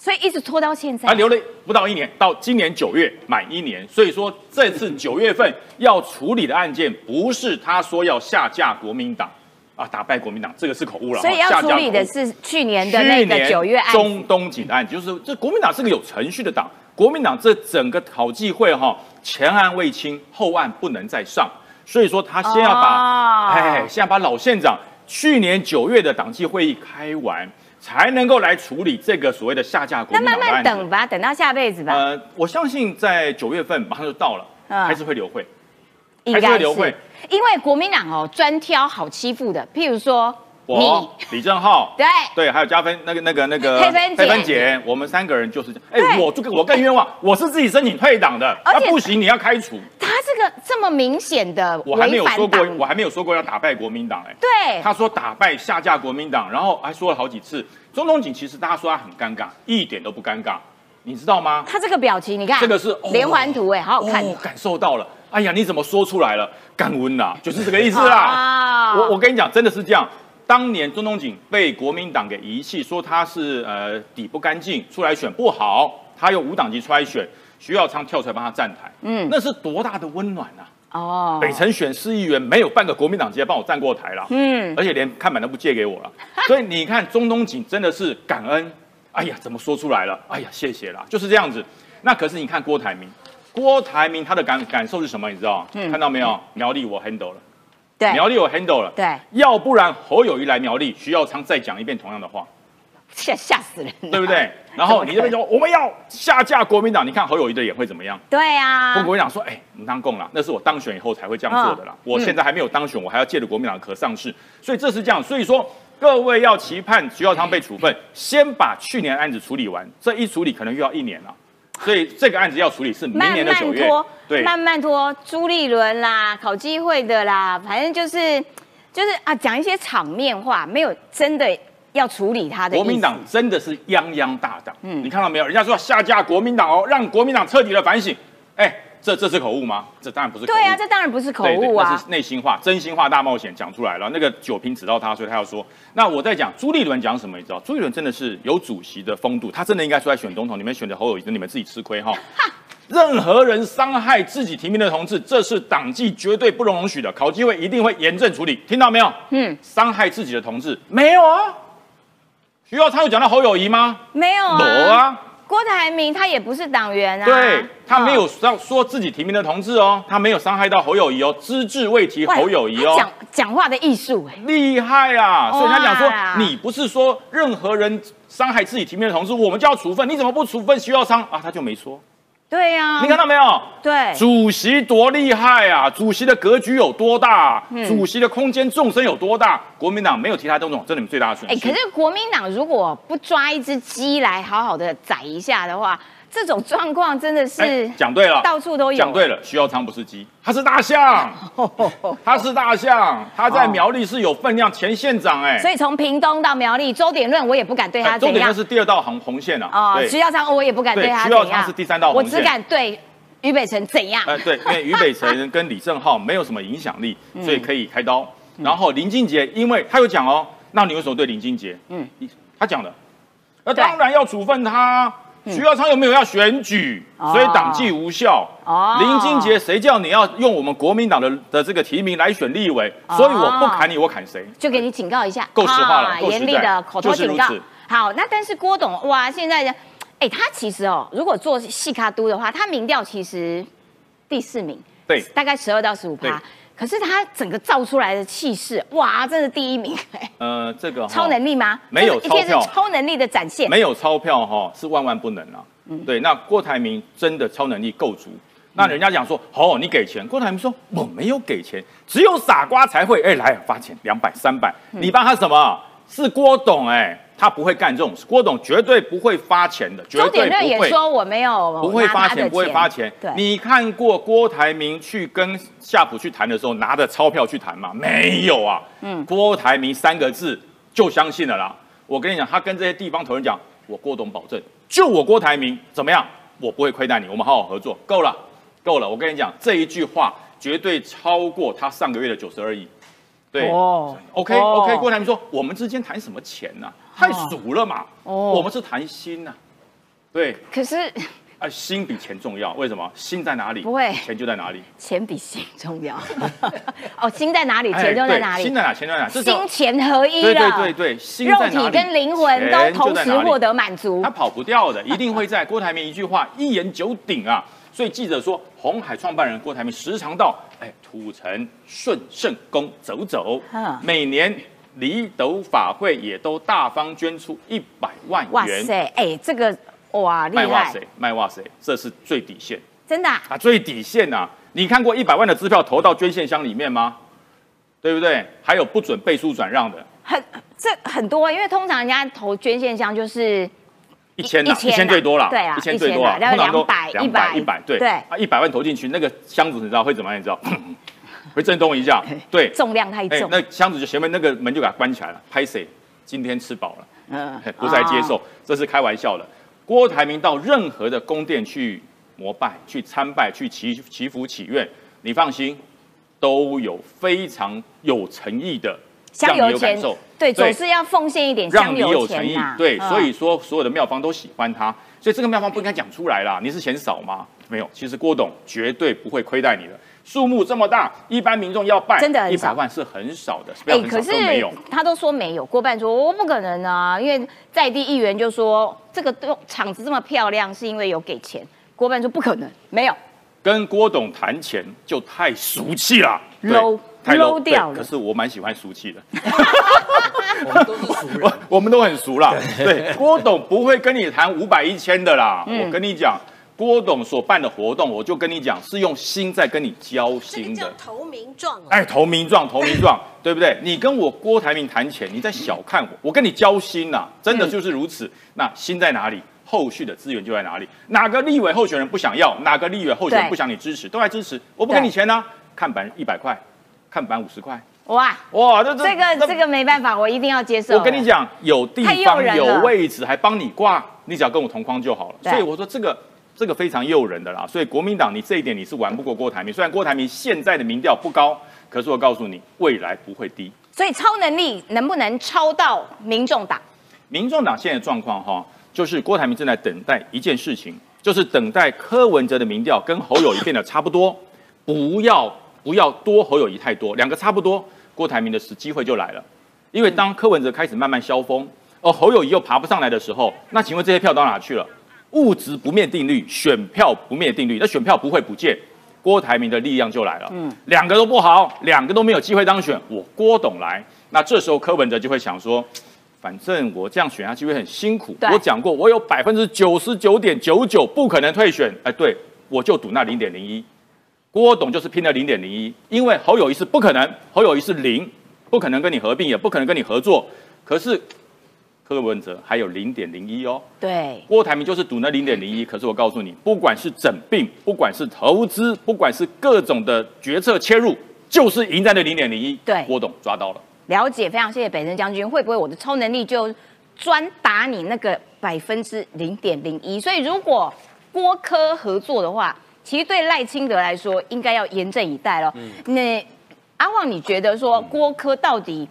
Speaker 1: 所以一直拖到现在。
Speaker 8: 他留了不到一年，到今年九月满一年，所以说这次九月份要处理的案件，不是他说要下架国民党啊，打败国民党，这个是口误了。
Speaker 1: 所以要处理的是去年的那个九月案。
Speaker 8: 中东锦的案，就是这国民党是个有程序的党，国民党这整个讨纪会哈，前案未清，后案不能再上，所以说他先要把，
Speaker 1: 哦
Speaker 8: 哎，先要把老县长去年九月的党纪会议开完，才能够来处理这个所谓的下架国
Speaker 1: 那慢。慢等吧，等到下辈子吧，
Speaker 8: 呃，我相信在九月份马上就到了，
Speaker 1: 嗯
Speaker 8: 还是会留会。
Speaker 1: 应
Speaker 8: 还是会
Speaker 1: 该
Speaker 8: 留会
Speaker 1: 因为国民党哦专挑好欺负的，譬如说你
Speaker 8: 我李正浩，
Speaker 1: 对
Speaker 8: 对，还有嘉芬那个那个那个
Speaker 1: 佩芬姐
Speaker 8: 我们三个人就是这样。哎，我这个我更冤枉，我是自己申请退党的，
Speaker 1: 而且
Speaker 8: 那不行，你要开除。
Speaker 1: 他这个这么明显的
Speaker 8: 我还没有说过，我还没有说过要打败国民党，哎，
Speaker 1: 对，
Speaker 8: 他说打败下架国民党，然后还说了好几次。中东锦其实大家说他很尴尬，一点都不尴尬，你知道吗？
Speaker 1: 他这个表情，你看
Speaker 8: 这个是哦
Speaker 1: 连环图，哎，好好看
Speaker 8: 哦，感受到了。哎呀，你怎么说出来了？干温呐，就是这个意思啦。
Speaker 1: 啊
Speaker 8: 我我跟你讲，真的是这样。当年中东锦被国民党给遗弃，说他是呃底不干净，出来选不好，他用无党籍出来选，徐耀昌跳出来帮他站台，嗯，那是多大的温暖啊！
Speaker 1: 哦，
Speaker 8: 北城选市议员没有半个国民党籍来帮我站过台了，嗯，而且连看板都不借给我了，所以你看中东锦真的是感恩，哎呀，怎么说出来了？哎呀，谢谢啦，就是这样子。那可是你看郭台铭，郭台铭他的感感受是什么？你知道？看到没有？苗栗我 handle 了，
Speaker 1: 对
Speaker 8: 苗栗有 handle 了，
Speaker 1: 对，
Speaker 8: 要不然侯友谊来苗栗，徐耀昌再讲一遍同样的话，
Speaker 1: 吓吓死人，
Speaker 8: 对不对？然后你这边说我们要下架国民党，你看侯友谊的眼会怎么样？
Speaker 1: 对啊
Speaker 8: 跟，国民党说，哎，你当共了，那是我当选以后才会这样做的啦。我现在还没有当选，我还要借着国民党壳上市，所以这是这样。所以说，各位要期盼徐耀昌被处分，先把去年案子处理完，这一处理可能又要一年了。所以这个案子要处理是明年的九月
Speaker 1: 慢拖，，
Speaker 8: 对，
Speaker 1: 慢慢拖。朱立伦啦，考机会的啦，反正就是就是啊，讲一些场面话，没有真的要处理他的。
Speaker 8: 国民党真的是泱泱大党，嗯，你看到没有？人家说要下架国民党哦，让国民党彻底的反省。哎，这这是口误吗？这当然不是口误。
Speaker 1: 对啊，这当然不是口
Speaker 8: 对对那
Speaker 1: 误啊
Speaker 8: 是。内心话、真心话大冒险讲出来了。那个酒瓶指到他，所以他要说。那我在讲朱立伦讲什么？你知道，朱立伦真的是有主席的风度，他真的应该出来选总统。你们选的侯友谊，你们自己吃亏哈。任何人伤害自己提名的同志，这是党纪绝对不容许的。考纪会一定会严正处理，听到没有？
Speaker 1: 嗯，
Speaker 8: 伤害自己的同志没有啊？徐耀昌有讲到侯友谊吗？
Speaker 1: 没有。啊。郭台铭他也不是党员啊。
Speaker 8: 对他没有
Speaker 1: 让
Speaker 8: 说说自己提名的同志哦，他没有伤害到侯友谊哦，只字未提侯友谊哦。
Speaker 1: 讲讲话的艺术哎。
Speaker 8: 厉害啊！所以他讲说，你不是说任何人伤害自己提名的同志，我们就要处分，你怎么不处分徐耀昌啊？他就没说，
Speaker 1: 对啊。
Speaker 8: 你看到没有？
Speaker 1: 对。
Speaker 8: 主席多厉害啊！主席的格局有多大？
Speaker 1: 嗯
Speaker 8: 主席的空间纵深有多大？国民党没有其他动作，这是你们最大的损
Speaker 1: 哎，
Speaker 8: 失。
Speaker 1: 可是国民党如果不抓一只鸡来好好的宰一下的话，这种状况真的是
Speaker 8: 哎讲对了，
Speaker 1: 到处都有。
Speaker 8: 讲对了，徐耀昌不是鸡，他是大象，他是大象，他在苗栗是有分量，前县长哎。
Speaker 1: 所以从屏东到苗栗，周点论我也不敢对他怎样
Speaker 8: 哎重点那。是第二道红红线啊。
Speaker 1: 哦，徐耀昌我也不敢对他
Speaker 8: 对徐耀。昌是第三道
Speaker 1: 我只
Speaker 8: 红线
Speaker 1: 敢对于北辰怎样。
Speaker 8: 呃，对，因为于北辰跟李正浩没有什么影响力，
Speaker 1: 嗯
Speaker 8: 所以可以开刀。然后林俊杰，因为他有讲哦，那你为什么对林俊杰？
Speaker 1: 嗯
Speaker 8: 嗯，他讲的，那当然要处分他。徐耀昌有没有要选举？
Speaker 1: 哦
Speaker 8: 所以党纪无效。
Speaker 1: 哦
Speaker 8: 林俊杰，谁叫你要用我们国民党的的这个提名来选立委？所以我不砍你，我砍谁？
Speaker 1: 就给你警告一下，
Speaker 8: 够实话了
Speaker 1: 严厉的口头警告。好，那但是郭董哇，现在的，哎，他其实哦，如果做细卡都的话，他民调其实第四名，
Speaker 8: 对
Speaker 1: 大概十二到十五
Speaker 8: 对
Speaker 1: 趴。可是他整个造出来的气势，哇，真是第一名，哎
Speaker 8: 呃，这个
Speaker 1: 超能力吗？
Speaker 8: 没有钞票
Speaker 1: 超能力的展现。
Speaker 8: 没有钞票哈、是万万不能啊。
Speaker 1: 嗯
Speaker 8: 对，那郭台铭真的超能力够足。那人家讲说，哦，你给钱，郭台铭说我没有给钱，只有傻瓜才会，哎，来发钱两百三百，
Speaker 1: 嗯
Speaker 8: 你帮他什么？是郭董哎，他不会干这种事，郭董绝对不会发钱的，绝
Speaker 1: 周
Speaker 8: 对
Speaker 1: 也。说我没有
Speaker 8: 不会发钱，不会发钱。
Speaker 1: 对，
Speaker 8: 你看过郭台铭去跟夏普去谈的时候，拿着钞票去谈吗？没有啊。嗯，郭台铭三个字就相信了啦。我跟你讲，他跟这些地方头人讲，我郭董保证，就我郭台铭怎么样，我不会亏待你，我们好好合作，够了，够了。我跟你讲，这一句话绝对超过他上个月的九十二亿。对、
Speaker 1: 哦
Speaker 8: o k
Speaker 1: 哦
Speaker 8: OK，郭台铭说，我们之间谈什么钱呢、太俗了嘛。
Speaker 1: 哦
Speaker 8: 我们是谈心呐、对，
Speaker 1: 可是
Speaker 8: 哎，心比钱重要，为什么？心在哪里，
Speaker 1: 不会
Speaker 8: 钱就在哪里。
Speaker 1: 钱比心重要。哦，心在哪里，
Speaker 8: 哎
Speaker 1: 钱就在哪里
Speaker 8: 对心。在哪，钱就在哪。是
Speaker 1: 心钱合一
Speaker 8: 对
Speaker 1: 了，
Speaker 8: 对对对，心
Speaker 1: 肉体跟灵魂都同时获得满足
Speaker 8: 他。跑不掉的，一定会在郭台铭一句话一言九鼎啊。所以记者说，红海创办人郭台铭时常到哎土城顺圣宫走走
Speaker 1: 嗯，
Speaker 8: 每年离斗法会也都大方捐出一百万元。
Speaker 1: 哇塞，哎，这个哇厉害
Speaker 8: 卖哇塞，，卖哇塞，这是最底线。
Speaker 1: 真的啊
Speaker 8: 啊，最底线呐、啊！你看过一百万的支票投到捐献箱里面吗？对不对？还有不准背书转让的，
Speaker 1: 很这很多，因为通常人家投捐献箱就是
Speaker 8: 一千呐，
Speaker 1: 一千啊
Speaker 8: 一千最多了，
Speaker 1: 对啊
Speaker 8: 一千最多了，
Speaker 1: 一千啊
Speaker 8: 通常都两百、一
Speaker 1: 100
Speaker 8: 百，对
Speaker 1: 对
Speaker 8: 啊，一百万投进去，那个箱子你知道会怎么样？你知道会震动一下，对，
Speaker 1: 重量太
Speaker 8: 哎，
Speaker 1: 重。
Speaker 8: 那箱子就前面那个门就给它关起来了。拍谁？今天吃饱了，
Speaker 1: 嗯
Speaker 8: 不再接
Speaker 1: 哦
Speaker 8: 受，这是开玩笑的。郭台铭到任何的宫殿去膜拜、去参拜、去祈祈福祈愿，你放心，都有非常有诚意的，
Speaker 1: 香油钱。对，总是要奉献一点香油
Speaker 8: 有诚意
Speaker 1: 钱呐。。
Speaker 8: 对，
Speaker 1: 嗯
Speaker 8: 所以说所有的庙方都喜欢他，所以这个庙方不应该讲出来啦。你是嫌少吗？没有，其实郭董绝对不会亏待你的。数目这么大，一般民众要拜
Speaker 1: 真的
Speaker 8: 一百万是很少的，
Speaker 1: 哎，
Speaker 8: 很
Speaker 1: 可是
Speaker 8: 没有。
Speaker 1: 他都说没有，郭办说我不可能啊，因为在地议员就说这个都场子这么漂亮是因为有给钱，郭办说不可能，没有
Speaker 8: 跟郭董谈钱就太俗气了对
Speaker 1: low
Speaker 8: 太
Speaker 1: low
Speaker 8: low
Speaker 1: 掉了
Speaker 8: 可是我蛮喜欢俗气的，
Speaker 3: 我们都是熟人
Speaker 8: 我。我们都很熟啦。对，郭董不会跟你谈五百一千的啦。
Speaker 1: 嗯
Speaker 8: 我跟你讲，郭董所办的活动，我就跟你讲，是用心在跟你交
Speaker 4: 这个
Speaker 8: 心的。
Speaker 4: 叫投名状哦。
Speaker 8: 哎，投名状，投名状，对不对？你跟我郭台铭谈钱，你在小看我，我跟你交心呐、真的就是如此。那心在哪里？后续的资源就在哪里？哪个立委候选人不想要？哪个立委候选人不想你支持？都来支持，我不给你钱呢、看板一百块，看板五十块，
Speaker 1: 哇，
Speaker 8: 哇，这
Speaker 1: 这个这个没办法，我一定要接受。
Speaker 8: 我跟你，讲，有地方有位置，还帮你挂，你只要跟我同框就好了。所以我说这个这个非常诱人的啦。所以国民党你这一点你是玩不过郭台铭，虽然郭台铭现在的民调不高，可是我告诉你，未来不会低。
Speaker 1: 所以超能力能不能超到民众党？
Speaker 8: 民众党现在的状况哈，就是郭台铭正在等待一件事情，就是等待柯文哲的民调跟侯友谊变得差不多，不要不要多侯友谊太多，两个差不多，郭台铭的时机会就来了。因为当柯文哲开始慢慢消风，而侯友谊又爬不上来的时候，那请问这些票到哪去了？物质不灭定律，选票不灭定律，那选票不会不见，郭台铭的力量就来了。嗯，两个都不好，两个都没有机会当选，我郭董来，那这时候柯文哲就会想说。反正我这样选下去会很辛苦。我讲过，我有百分之九十九点九九不可能退选。哎，对，我就赌那零点零一。郭董就是拼了零点零一，因为侯友谊是不可能，侯友谊是零，不可能跟你合并，也不可能跟你合作。可是柯文哲还有零点零一哦。
Speaker 1: 对，
Speaker 8: 郭台铭就是赌那零点零一，可是我告诉你，不管是整病，不管是投资，不管是各种的决策切入，就是赢在那零点零一。
Speaker 1: 对
Speaker 8: 郭董抓到了。
Speaker 1: 了解，非常谢谢北辰将军。会不会我的超能力就专打你那个百分之零点零一？所以如果郭科合作的话，其实对赖清德来说应该要严阵以待了。那阿旺，你觉得说郭科到底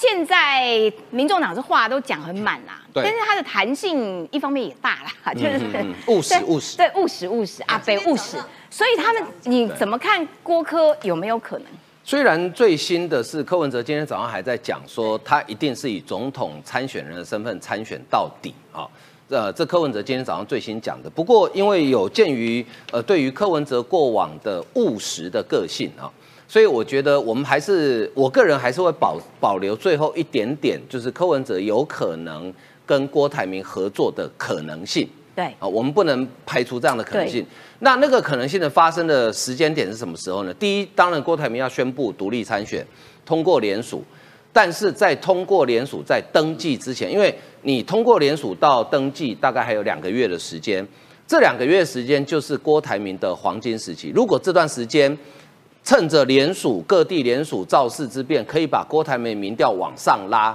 Speaker 1: 现在民众党这话都讲很满啦，但是它的弹性一方面也大啦，就是、
Speaker 3: 务实
Speaker 1: 对
Speaker 3: 务实
Speaker 1: 对务实务实，阿北务实。所以他们你怎么看郭科有没有可能？
Speaker 3: 虽然最新的是柯文哲今天早上还在讲说，他一定是以总统参选人的身份参选到底啊。呃，这柯文哲今天早上最新讲的。不过，因为有鉴于呃对于柯文哲过往的务实的个性啊，所以我觉得我们还是我个人还是会保保留最后一点点，就是柯文哲有可能跟郭台铭合作的可能性。
Speaker 1: 对，
Speaker 3: 啊，我们不能排除这样的可能性。那那个可能性的发生的时间点是什么时候呢？第一，当然郭台铭要宣布独立参选，通过联署，但是在通过联署在登记之前，因为你通过联署到登记大概还有两个月的时间，这两个月时间就是郭台铭的黄金时期。如果这段时间趁着联署各地联署造势之便，可以把郭台铭民调往上拉，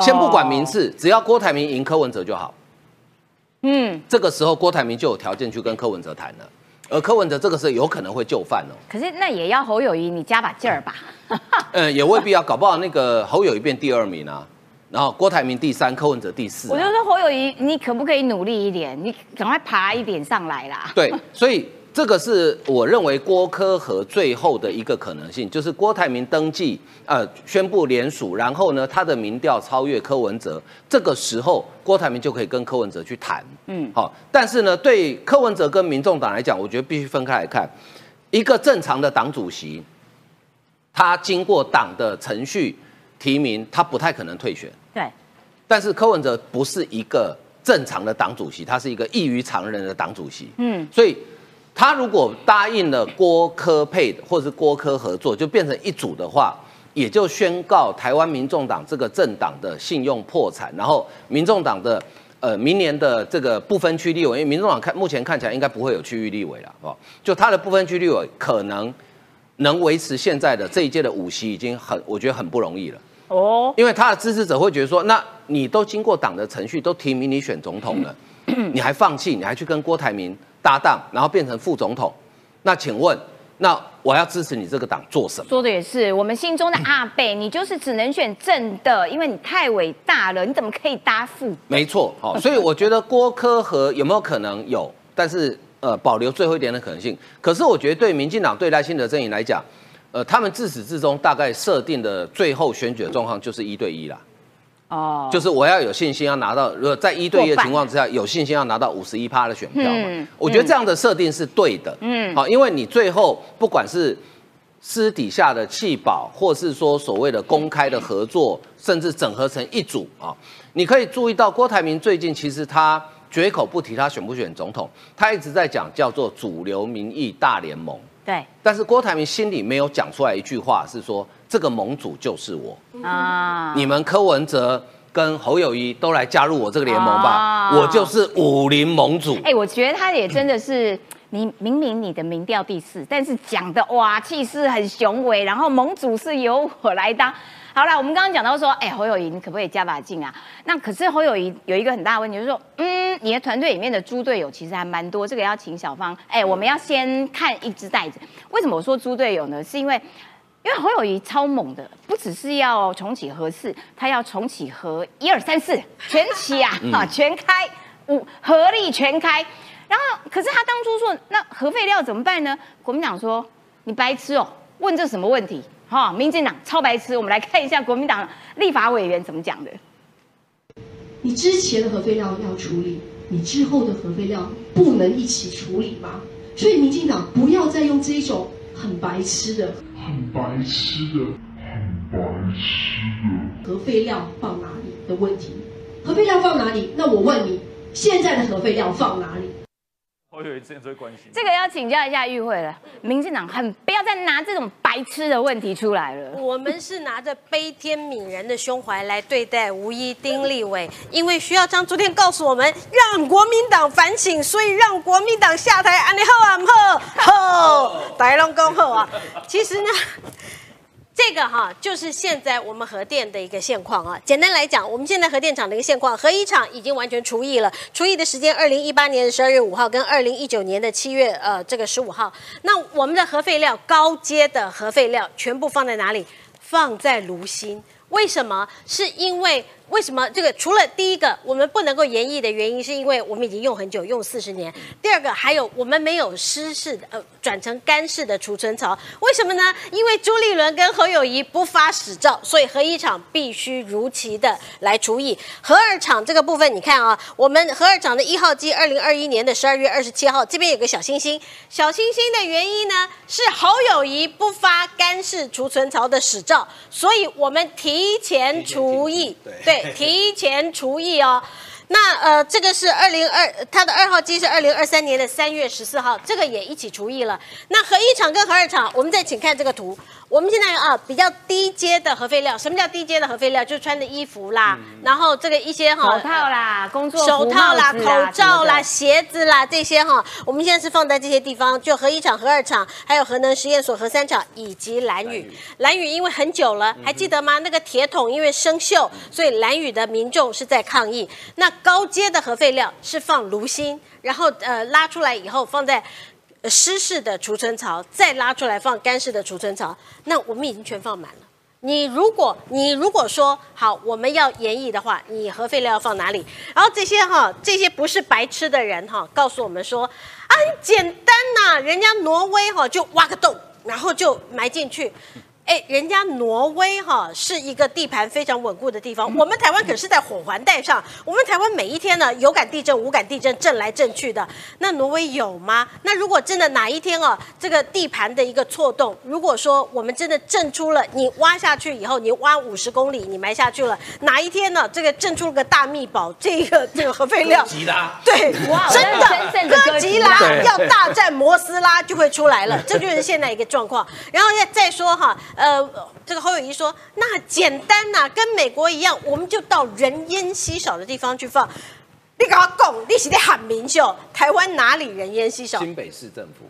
Speaker 3: 先不管名次，只要郭台铭赢柯文哲就好。
Speaker 1: 嗯，
Speaker 3: 这个时候郭台铭就有条件去跟柯文哲谈了，而柯文哲这个时候有可能会就范哦，
Speaker 1: 可是那也要侯友谊你加把劲儿吧。
Speaker 3: 嗯，也未必要，搞不好那个侯友谊变第二名啊，然后郭台铭第三，柯文哲第四、啊，
Speaker 1: 我就说侯友谊，你可不可以努力一点？你赶快爬一点上来啦。
Speaker 3: 对，所以这个是我认为郭科和最后的一个可能性，就是郭台铭登记，呃，宣布联署，然后呢，他的民调超越柯文哲，这个时候郭台铭就可以跟柯文哲去谈，嗯，好，但是呢，对柯文哲跟民众党来讲，我觉得必须分开来看，一个正常的党主席，他经过党的程序提名，他不太可能退选。
Speaker 1: 对，
Speaker 3: 但是柯文哲不是一个正常的党主席，他是一个异于常人的党主席。嗯，所以他如果答应了郭科配或者是郭科合作，就变成一组的话，也就宣告台湾民众党这个政党的信用破产，然后民众党的呃明年的这个不分区立委，因为民众党看目前看起来应该不会有区域立委了，哦，就他的不分区立委可能能维持现在的这一届的五席，已经很我觉得很不容易了。
Speaker 1: 哦，
Speaker 3: 因为他的支持者会觉得说，那你都经过党的程序，都提名你选总统了，你还放弃，你还去跟郭台铭搭档，然后变成副总统，那请问，那我要支持你这个党做什么？
Speaker 1: 说的也是，我们心中的 阿贝，你就是只能选正的，因为你太伟大了，你怎么可以搭副？
Speaker 3: 没错，好、所以我觉得郭科和有没有可能有，但是呃保留最后一点的可能性。可是我觉得对民进党对赖清德阵营来讲，呃，他们自始至终大概设定的最后选举的状况就是一对一啦。
Speaker 1: 哦，
Speaker 3: 就是我要有信心要拿到，如果在一对一的情况之下，有信心要拿到五十一趴的选票嘛？
Speaker 1: 嗯
Speaker 3: 我觉得这样的设定是对的。嗯，好，因为你最后不管是私底下的弃保，或是说所谓的公开的合作，甚至整合成一组啊。你可以注意到郭台铭最近其实他绝口不提他选不选总统，他一直在讲叫做主流民意大联盟。
Speaker 1: 对
Speaker 3: 但是郭台铭心里没有讲出来一句话，是说这个盟主就是我，
Speaker 1: 啊，
Speaker 3: 你们柯文哲跟侯友谊都来加入我这个联盟吧，
Speaker 1: 啊
Speaker 3: 我就是武林盟主。
Speaker 1: 哎、我觉得他也真的是，你明明你的民调第四，但是讲的哇气势很雄伟，然后盟主是由我来当。好了，我们刚刚讲到说，哎、侯友谊你可不可以加把劲啊？那可是侯友谊有一个很大的问题，就是说，嗯，你的团队里面的猪队友其实还蛮多，这个要请小芳。哎、我们要先看一只袋子。为什么我说猪队友呢？是因为因为侯友谊超猛的，不只是要重启核四，他要重启核一二三四 全起啊，啊全开五合力全开。然后，可是他当初说那核废料怎么办呢？国民党说你白痴哦，问这什么问题？哈、民进党超白痴。我们来看一下国民党立法委员怎么讲的。
Speaker 6: 你之前的核废料要处理，你之后的核废料不能一起处理吗？所以民进党不要再用这一种很白痴的
Speaker 9: 很白痴的，很白痴的。
Speaker 6: 核废料放哪里的问题。核废料放哪里？那我问你，现在的核废料放哪里？
Speaker 2: 侯友谊之前最关心。
Speaker 1: 这个要请教一下议会了，民进党很不要再拿这种白痴的问题出来了。
Speaker 4: 我们是拿着悲天悯人的胸怀来对待吴一丁立委，因为徐耀昌昨天告诉我们，让国民党反省，所以让国民党下台。安尼好啊，唔好，好，大家拢讲好啊。其实呢。这个哈就是现在我们核电的一个现况啊。简单来讲，我们现在核电厂的一个现况，核一厂已经完全除役了，除役的时间二零一八年十二月五号跟二零一九年的七月呃这个十五号。那我们的核废料高阶的核废料全部放在哪里？放在炉心。为什么？是因为为什么这个除了第一个我们不能够延役的原因，是因为我们已经用很久，用四十年。第二个还有我们没有湿式的呃转成干式的储存槽，为什么呢？因为朱立伦跟侯友谊不发使照，所以核一厂必须如期的来除役。核二厂这个部分，你看啊，我们核二厂的一号机，二零二一年的十二月二十七号，这边有个小星星，小星星的原因呢是侯友谊不发干式储存槽的使照，所以我们提前除役，对，提前除役哦。那呃，这个是二零二，它的二号机是二零二三年的三月十四号，这个也一起除役了。那核一厂跟核二厂，我们再请看这个图。我们现在啊比较低阶的核废料，什么叫低阶的核废料？就是穿的衣服啦，然后这个一些哈
Speaker 1: 手套啦，工作
Speaker 4: 手套啦、口罩啦、鞋子啦这些哈，我们现在是放在这些地方，就核一厂、核二厂，还有核能实验所、核三厂以及蓝屿。蓝屿因为很久了，还记得吗？那个铁桶因为生锈，所以蓝屿的民众是在抗议。那高阶的核废料是放炉芯，然后呃拉出来以后放在。湿式的储存槽，再拉出来放干式的储存槽，那我们已经全放满了。你如果你如果说好，我们要延役的话，你核废料要放哪里？然后这些哈，这些不是白痴的人哈，告诉我们说啊，很简单呐、人家挪威哈就挖个洞，然后就埋进去。哎，人家挪威哈是一个地盘非常稳固的地方，我们台湾可是在火环带上，我们台湾每一天呢有感地震、无感地震震来震去的，那挪威有吗？那如果真的哪一天哦，这个地盘的一个错动，如果说我们真的震出了，你挖下去以后，你挖五十公里，你埋下去了，哪一天呢，这个震出了个大密宝，这个这个核废料，
Speaker 3: 吉拉，
Speaker 4: 对，
Speaker 1: 哇
Speaker 4: 真
Speaker 1: 真的
Speaker 4: 的，哥吉拉。要大战摩斯拉就会出来了，这就是现在一个状况。然后再再说哈，呃，这个侯友谊说，那简单呐、跟美国一样，我们就到人烟稀少的地方去放。你跟我讲，你是在喊名秀，台湾哪里人烟稀少？
Speaker 3: 新北市政府，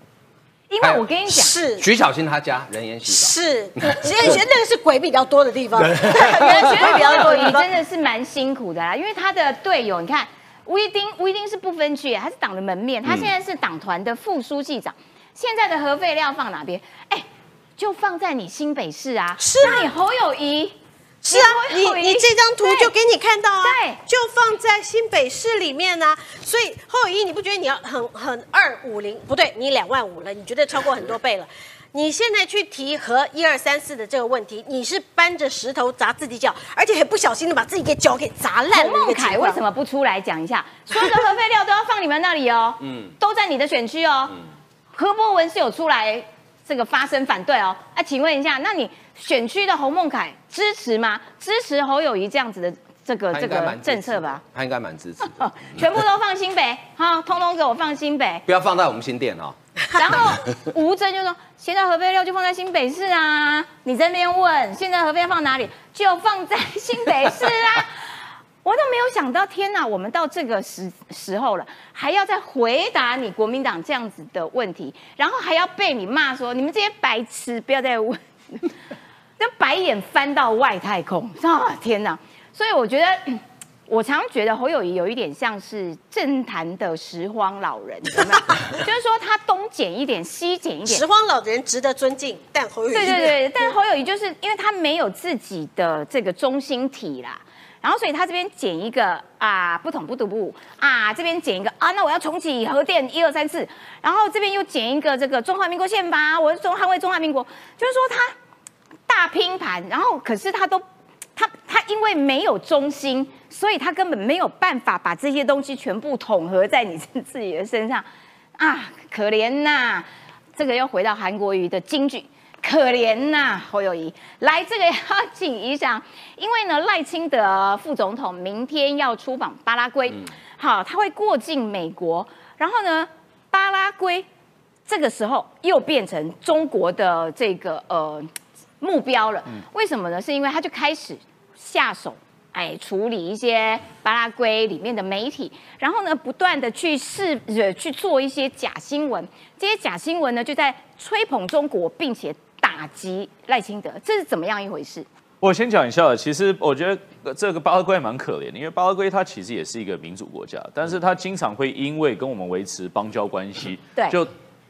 Speaker 1: 因为我跟你讲，
Speaker 4: 是。
Speaker 3: 徐小新他家人烟稀少，
Speaker 4: 是，所以觉得那个是鬼比较多的地方，对，
Speaker 1: 原来学比较多，你
Speaker 4: 地方。
Speaker 1: 真的是蛮辛苦的啦，因为他的队友，你看吴一丁，吴一丁是不分区耶，他是党的门面，他现在是党团的副书记长，现在的核废料放哪边？哎，就放在你新北市啊，
Speaker 4: 是啊
Speaker 1: 你侯友谊。
Speaker 4: 是啊，你你这张图就给你看到啊，
Speaker 1: 对
Speaker 4: 就放在新北市里面呢、所以侯友谊，你不觉得你要很很二五零？不对，你两万五了，你觉得超过很多倍了。你现在去提和一二三四的这个问题，你是搬着石头砸自己脚，而且很不小心的把自己给脚给砸烂了。
Speaker 1: 洪孟凯为什么不出来讲一下？所有的核废料都要放你们那里哦，嗯，都在你的选区哦。何博文是有出来这个发声反对哦。啊，请问一下，那你选区的侯孟凯支持吗？支持侯友谊这样子的这个这个政策吧？
Speaker 3: 他应该蛮支持的，
Speaker 1: 全部都放新北，好，通通给我放新北。
Speaker 3: 不要放在我们新店哦。
Speaker 1: 然后吴征就说：“现在核废料就放在新北市啊，你在那边问现在核废料放哪里，就放在新北市啊。”我都没有想到，天哪！我们到这个时时候了，还要再回答你国民党这样子的问题，然后还要被你骂说你们这些白痴，不要再问，那白眼翻到外太空啊！天哪！所以我觉得。我常常觉得侯友谊有一点像是政坛的拾荒老人，有没有？就是说他东捡一点，西捡一点
Speaker 4: 拾。荒老人值得尊敬，但侯友谊
Speaker 1: 对对对，但侯友谊就是因为他没有自己的这个中心体啦，然后所以他这边剪一个啊不统不独不啊，这边剪一个啊，那我要重启核电一二三四，然后这边又剪一个这个中华民国宪法，我是中捍卫中华民国，就是说他大拼盘，然后可是他都他他因为没有中心，所以他根本没有办法把这些东西全部统合在你自己的身上。啊，可怜呐！这个又回到韩国瑜的金句，可怜呐，侯友谊。来，这个要请一下，因为呢，赖清德副总统明天要出访巴拉圭，好，他会过境美国，然后呢，巴拉圭这个时候又变成中国的这个呃目标了。为什么呢？是因为他就开始下手。哎，处理一些巴拉圭里面的媒体，然后呢，不断的去试呃去做一些假新闻，这些假新闻呢就在吹捧中国，并且打击赖清德，这是怎么样一回事？
Speaker 2: 我先讲一下，其实我觉得呃这个巴拉圭蛮可怜的，因为巴拉圭它其实也是一个民主国家，但是它经常会因为跟我们维持邦交关系，
Speaker 1: 对
Speaker 2: 就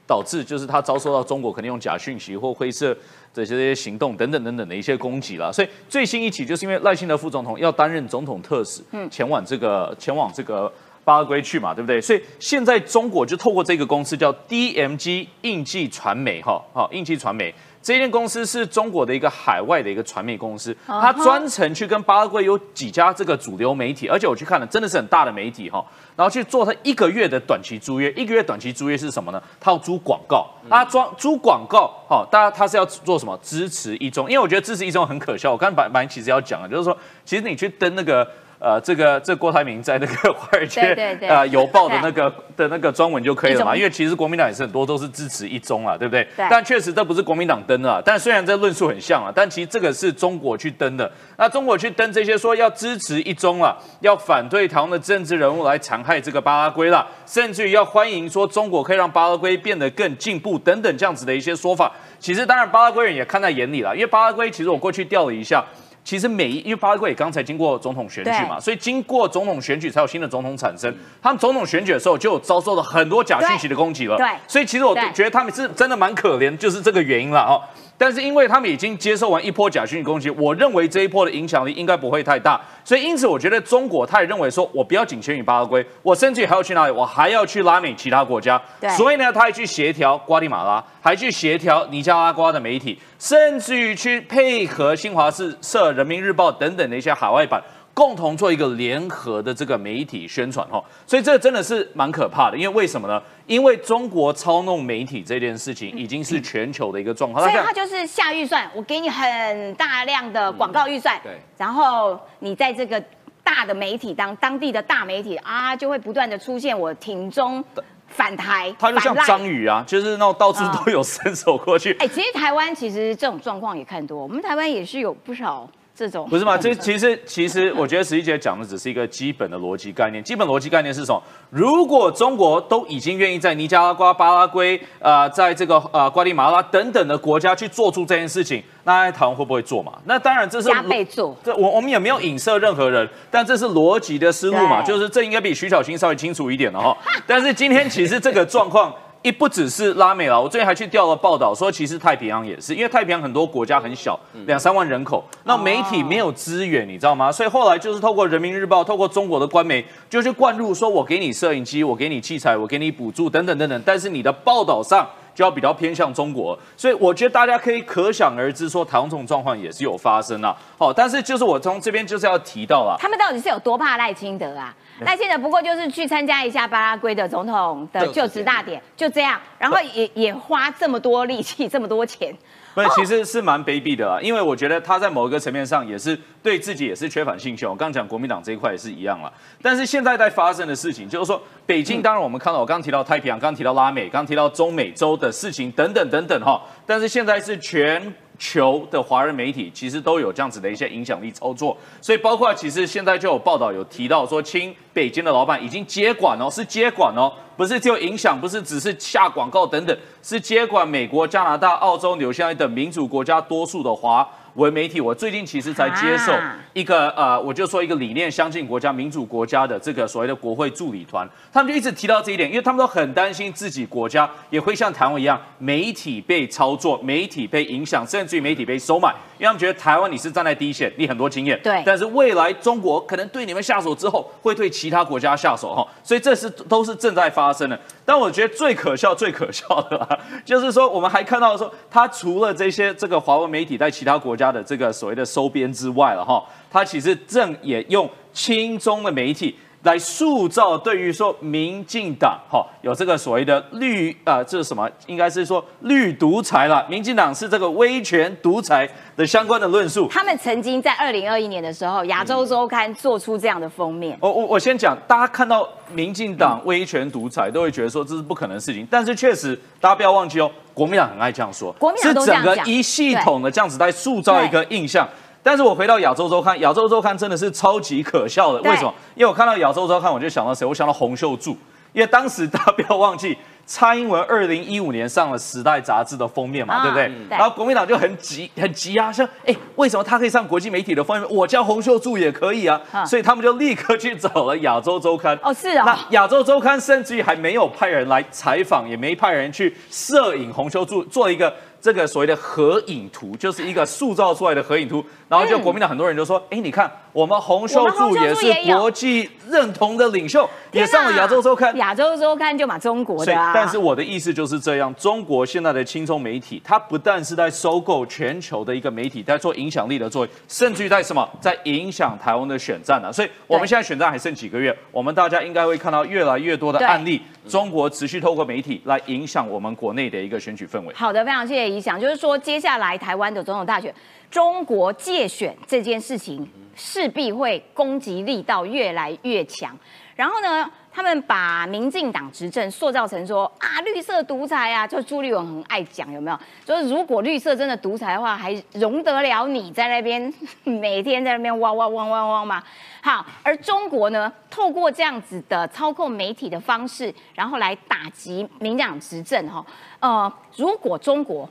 Speaker 2: 导致就是它遭受到中国可能用假讯息或灰色这些这些行动等等等等的一些攻击啦。所以最新一起就是因为赖清德副总统要担任总统特使，嗯，前往这个前往这个。巴拉圭去嘛，对不对？所以现在中国就透过这个公司叫 DMG 印记传媒，哈，好，印记传媒这间公司是中国的一个海外的一个传媒公司，它专程去跟巴拉圭有几家这个主流媒体，而且我去看了，真的是很大的媒体哈，然后去做它一个月的短期租约，一个月短期租约是什么呢？它要租广告，它装租广告，好，大家它是要做什么？支持一中，因为我觉得支持一中很可笑，我刚才本本来其实要讲的，就是说，其实你去登那个。呃，这个这郭台铭在那个 华尔街呃邮报的那个的那个专文就可以了嘛，因为其实国民党也是很多都是支持一中啊，对不对？
Speaker 1: 对
Speaker 2: 但确实这不是国民党登的啊，但虽然这论述很像啊，但其实这个是中国去登的。那中国去登这些说要支持一中啊，要反对台湾的政治人物来残害这个巴拉圭啦，甚至于要欢迎说中国可以让巴拉圭变得更进步等等这样子的一些说法。其实当然巴拉圭人也看在眼里了，因为巴拉圭其实我过去调了一下。其实每一，因为巴拉圭也刚才经过总统选举嘛，所以经过总统选举才有新的总统产生。他们总统选举的时候就遭受了很多假讯息的攻击了。
Speaker 1: 对
Speaker 2: 所以其实我觉得他们是真的蛮可怜，就是这个原因了哦。但是因为他们已经接受完一波假讯息攻击，我认为这一波的影响力应该不会太大。所以因此，我觉得中国他也认为说，我不要仅限于巴拉圭，我甚至还要去哪里？我还要去拉美其他国家。
Speaker 1: 对
Speaker 2: 所以呢，他还去协调瓜地马拉，还去协调尼加拉瓜的媒体，甚至于去配合新华社、人民日报等等的一些海外版。共同做一个联合的这个媒体宣传哈，所以这真的是蛮可怕的。因为为什么呢？因为中国操弄媒体这件事情已经是全球的一个状况。
Speaker 1: 所以
Speaker 2: 那
Speaker 1: 他就是下预算，我给你很大量的广告预算，
Speaker 3: 对
Speaker 1: 然后你在这个大的媒体当当地的大媒体啊，就会不断的出现我挺中反台，
Speaker 2: 他就像章鱼啊，就是那种到处都有伸手过去。
Speaker 1: 哎、其实台湾其实这种状况也看多，我们台湾也是有不少这种，
Speaker 2: 不是吗？这其实其实我觉得石一姐讲的只是一个基本的逻辑概念。基本逻辑概念是什么？如果中国都已经愿意在尼加拉瓜、巴拉圭、呃，在这个呃瓜地马拉等等的国家去做出这件事情，那台湾会不会做嘛？那当然这是
Speaker 1: 加倍做。
Speaker 2: 这我我们也没有影射任何人，但这是逻辑的思路嘛，就是这应该比徐小新稍微清楚一点了哈。但是今天其实这个状况。一不只是拉美了，我最近还去调了报道，说其实太平洋也是，因为太平洋很多国家很小，两三万人口，那媒体没有资源，你知道吗？所以后来就是透过人民日报，透过中国的官媒，就去灌入说，我给你摄影机，我给你器材，我给你补助等等等等，但是你的报道上就要比较偏向中国。所以我觉得大家可以可想而知，说台湾这种状况也是有发生啊。好，但是就是我从这边就是要提到啊，
Speaker 1: 他们到底是有多怕赖清德啊？赖清德不过就是去参加一下巴拉圭的总统的就职大典，就这样，然后也也花这么多力气，这么多钱。
Speaker 2: 不是，其实是蛮卑鄙的啊，因为我觉得他在某一个层面上也是对自己也是缺乏信心。我刚讲国民党这一块也是一样了，但是现在在发生的事情，就是说北京，当然我们看到我刚提到太平洋，刚提到拉美，刚提到中美洲的事情等等等等哈，但是现在是全。球的华人媒体其实都有这样子的一些影响力操作，所以包括其实现在就有报道有提到说，亲北京的老板已经接管哦，是接管哦，不是就影响，不是只是下广告等等，是接管美国、加拿大、澳洲、纽西兰等民主国家多数的华。为媒体，我最近其实才接受一个呃，我就说一个理念相信国家、民主国家的这个所谓的国会助理团，他们就一直提到这一点，因为他们都很担心自己国家也会像台湾一样，媒体被操作、媒体被影响，甚至于媒体被收买，因为他们觉得台湾你是站在第一线，你很多经验，
Speaker 1: 对，
Speaker 2: 但是未来中国可能对你们下手之后，会对其他国家下手哈，所以这是都是正在发生的。但我觉得最可笑、最可笑的，就是说我们还看到说，他除了这些这个华文媒体在其他国家他的这个所谓的收编之外了哈，他其实正也用轻中的媒体。来塑造对于说民进党哈有这个所谓的绿啊，这是什么？应该是说绿独裁了。民进党是这个威权独裁的相关的论述。
Speaker 1: 他们曾经在二零二一年的时候，《亚洲周刊》做出这样的封面。
Speaker 2: 我我我先讲，大家看到民进党威权独裁，都会觉得说这是不可能的事情。但是确实，大家不要忘记哦，国民党很爱这样说，
Speaker 1: 国民党
Speaker 2: 是整个一系统的这样子在塑造一个印象。但是我回到亚洲周刊，亚洲周刊真的是超级可笑的。为什么？因为我看到亚洲周刊，我就想到谁？我想到洪秀柱。因为当时大家不要忘记，蔡英文二零一五年上了《时代》杂志的封面嘛，对不对？然后国民党就很急，很急啊，说：哎，为什么他可以上国际媒体的封面？我叫洪秀柱也可以啊。所以他们就立刻去找了亚洲周刊。
Speaker 1: 哦，是啊。
Speaker 2: 那亚洲周刊甚至于还没有派人来采访，也没派人去摄影洪秀柱，做一个。这个所谓的合影图，就是一个塑造出来的合影图，然后就国民党很多人就说：“哎，你看我们洪秀柱也是国际认同的领袖，也上了亚洲周刊。
Speaker 1: 亚洲周刊就把中国的。
Speaker 2: 但是我的意思就是这样，中国现在的轻松媒体，它不但是在收购全球的一个媒体，在做影响力的作为，甚至于在什么，在影响台湾的选战呢？所以我们现在选战还剩几个月，我们大家应该会看到越来越多的案例，中国持续透过媒体来影响我们国内的一个选举氛围。
Speaker 1: 好的，非常谢谢。理想就是说，接下来台湾的总统大选，中国借选这件事情势必会攻击力道越来越强。然后呢，他们把民进党执政塑造成说啊，绿色独裁啊，就朱立文很爱讲，有没有？就是如果绿色真的独裁的话，还容得了你在那边 每天在那边汪汪汪汪汪吗？好，而中国呢，透过这样子的操控媒体的方式，然后来打击民进党执政哈。呃，如果中国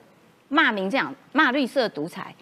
Speaker 1: 骂民进党骂绿色独裁，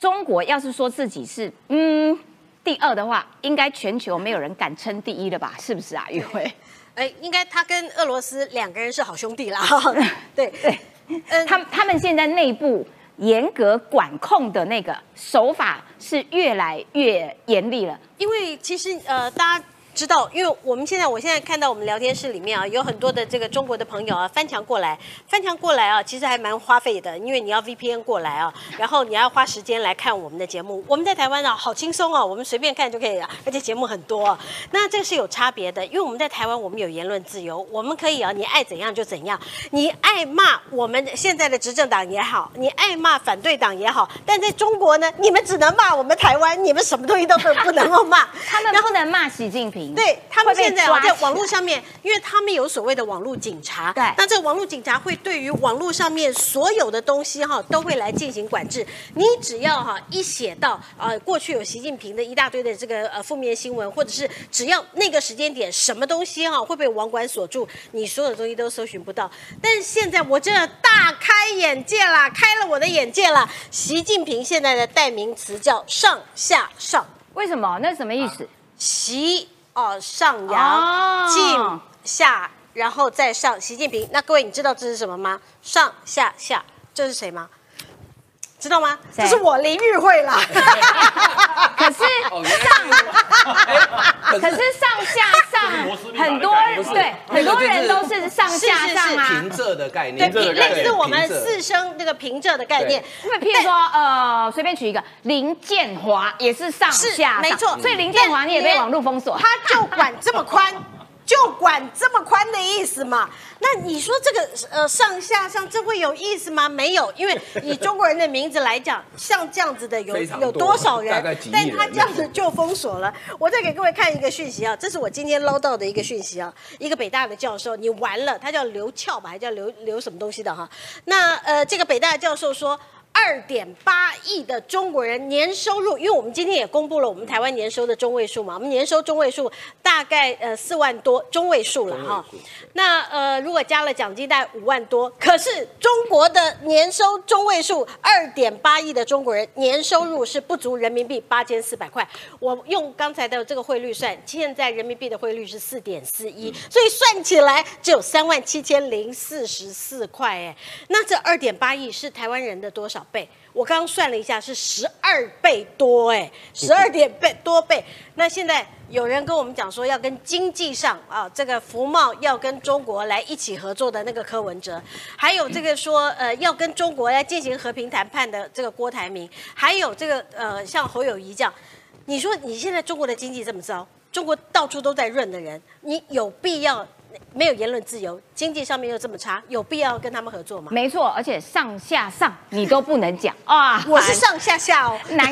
Speaker 1: 中国要是说自己是嗯。第二的话，应该全球没有人敢称第一了吧？是不是啊，玉辉？
Speaker 4: 哎，应该他跟俄罗斯两个人是好兄弟啦。对
Speaker 1: 对，嗯，他他们现在内部严格管控的那个手法是越来越严厉了，
Speaker 4: 因为其实呃，大家。知道，因为我们现在，我现在看到我们聊天室里面啊，有很多的这个中国的朋友啊，翻墙过来，翻墙过来啊，其实还蛮花费的，因为你要 VPN 过来啊，然后你要花时间来看我们的节目。我们在台湾啊，好轻松啊，我们随便看就可以了，而且节目很多。那这个是有差别的，因为我们在台湾，我们有言论自由，我们可以啊，你爱怎样就怎样，你爱骂我们现在的执政党也好，你爱骂反对党也好，但在中国呢，你们只能骂我们台湾，你们什么东西都不不能够骂，
Speaker 1: 他们不能骂习近平。
Speaker 4: 对他们现在在网络上面，因为他们有所谓的网络警察，
Speaker 1: 对，
Speaker 4: 那这个网络警察会对于网络上面所有的东西哈，都会来进行管制。你只要哈一写到呃过去有习近平的一大堆的这个呃负面新闻，或者是只要那个时间点什么东西哈会被网管锁住，你所有的东西都搜寻不到。但是现在我真的大开眼界啦，开了我的眼界了。习近平现在的代名词叫上下上，
Speaker 1: 为什么？那什么意思？
Speaker 4: 习。哦，上扬，进下，然后再上。习近平，那各位你知道这是什么吗？上下下，这是谁吗？知道吗？
Speaker 1: 谁
Speaker 4: 这是我林玉慧啦。
Speaker 1: 可是
Speaker 3: 上，可
Speaker 1: 可是上下上很多人对很多人都是上下上啊。
Speaker 3: 平仄的概
Speaker 4: 对，
Speaker 3: 念，
Speaker 4: 对类似我们四声那个平仄的概念。
Speaker 1: 因为譬如说，呃，随便取一个林建华也是上
Speaker 4: 是
Speaker 1: 下上，
Speaker 4: 没错
Speaker 1: 所以林建华你也被网络封锁。
Speaker 4: 他就管这么宽，就管这么宽的意思嘛。那你说这个呃上下上这会有意思吗？没有，因为以中国人的名字来讲，像这样子的有有
Speaker 3: 多
Speaker 4: 多少？人但他这样子就封锁了。我再给各位看一个讯息啊，这是我今天捞到的一个讯息啊，一个北大的教授，你完了，他叫刘翘吧，还叫刘刘什么东西的哈？那呃，这个北大的教授说。二点八亿的中国人年收入，因为我们今天也公布了我们台湾年收的中位数嘛，我们年收中位数大概呃四万多中位数了哈。那呃如果加了奖金大概五万多，可是中国的年收中位数二点八亿的中国人年收入是不足人民币八千四百块。我用刚才的这个汇率算，现在人民币的汇率是四点四一，所以算起来只有三万七千零四十四块哎。那这二点八亿是台湾人的多少倍？我刚刚算了一下，是十二倍多哎，十二点倍多倍。那现在有人跟我们讲说，要跟经济上啊，这个福茂要跟中国来一起合作的那个柯文哲，还有这个说呃要跟中国来进行和平谈判的这个郭台铭，还有这个呃像侯友谊这样，你说你现在中国的经济这么糟，中国到处都在润的人，你有必要没有言论自由，经济上面又这么差，有必要跟他们合作吗？
Speaker 1: 没错，而且上下上你都不能讲啊！
Speaker 4: 我是上下下哦。
Speaker 1: 难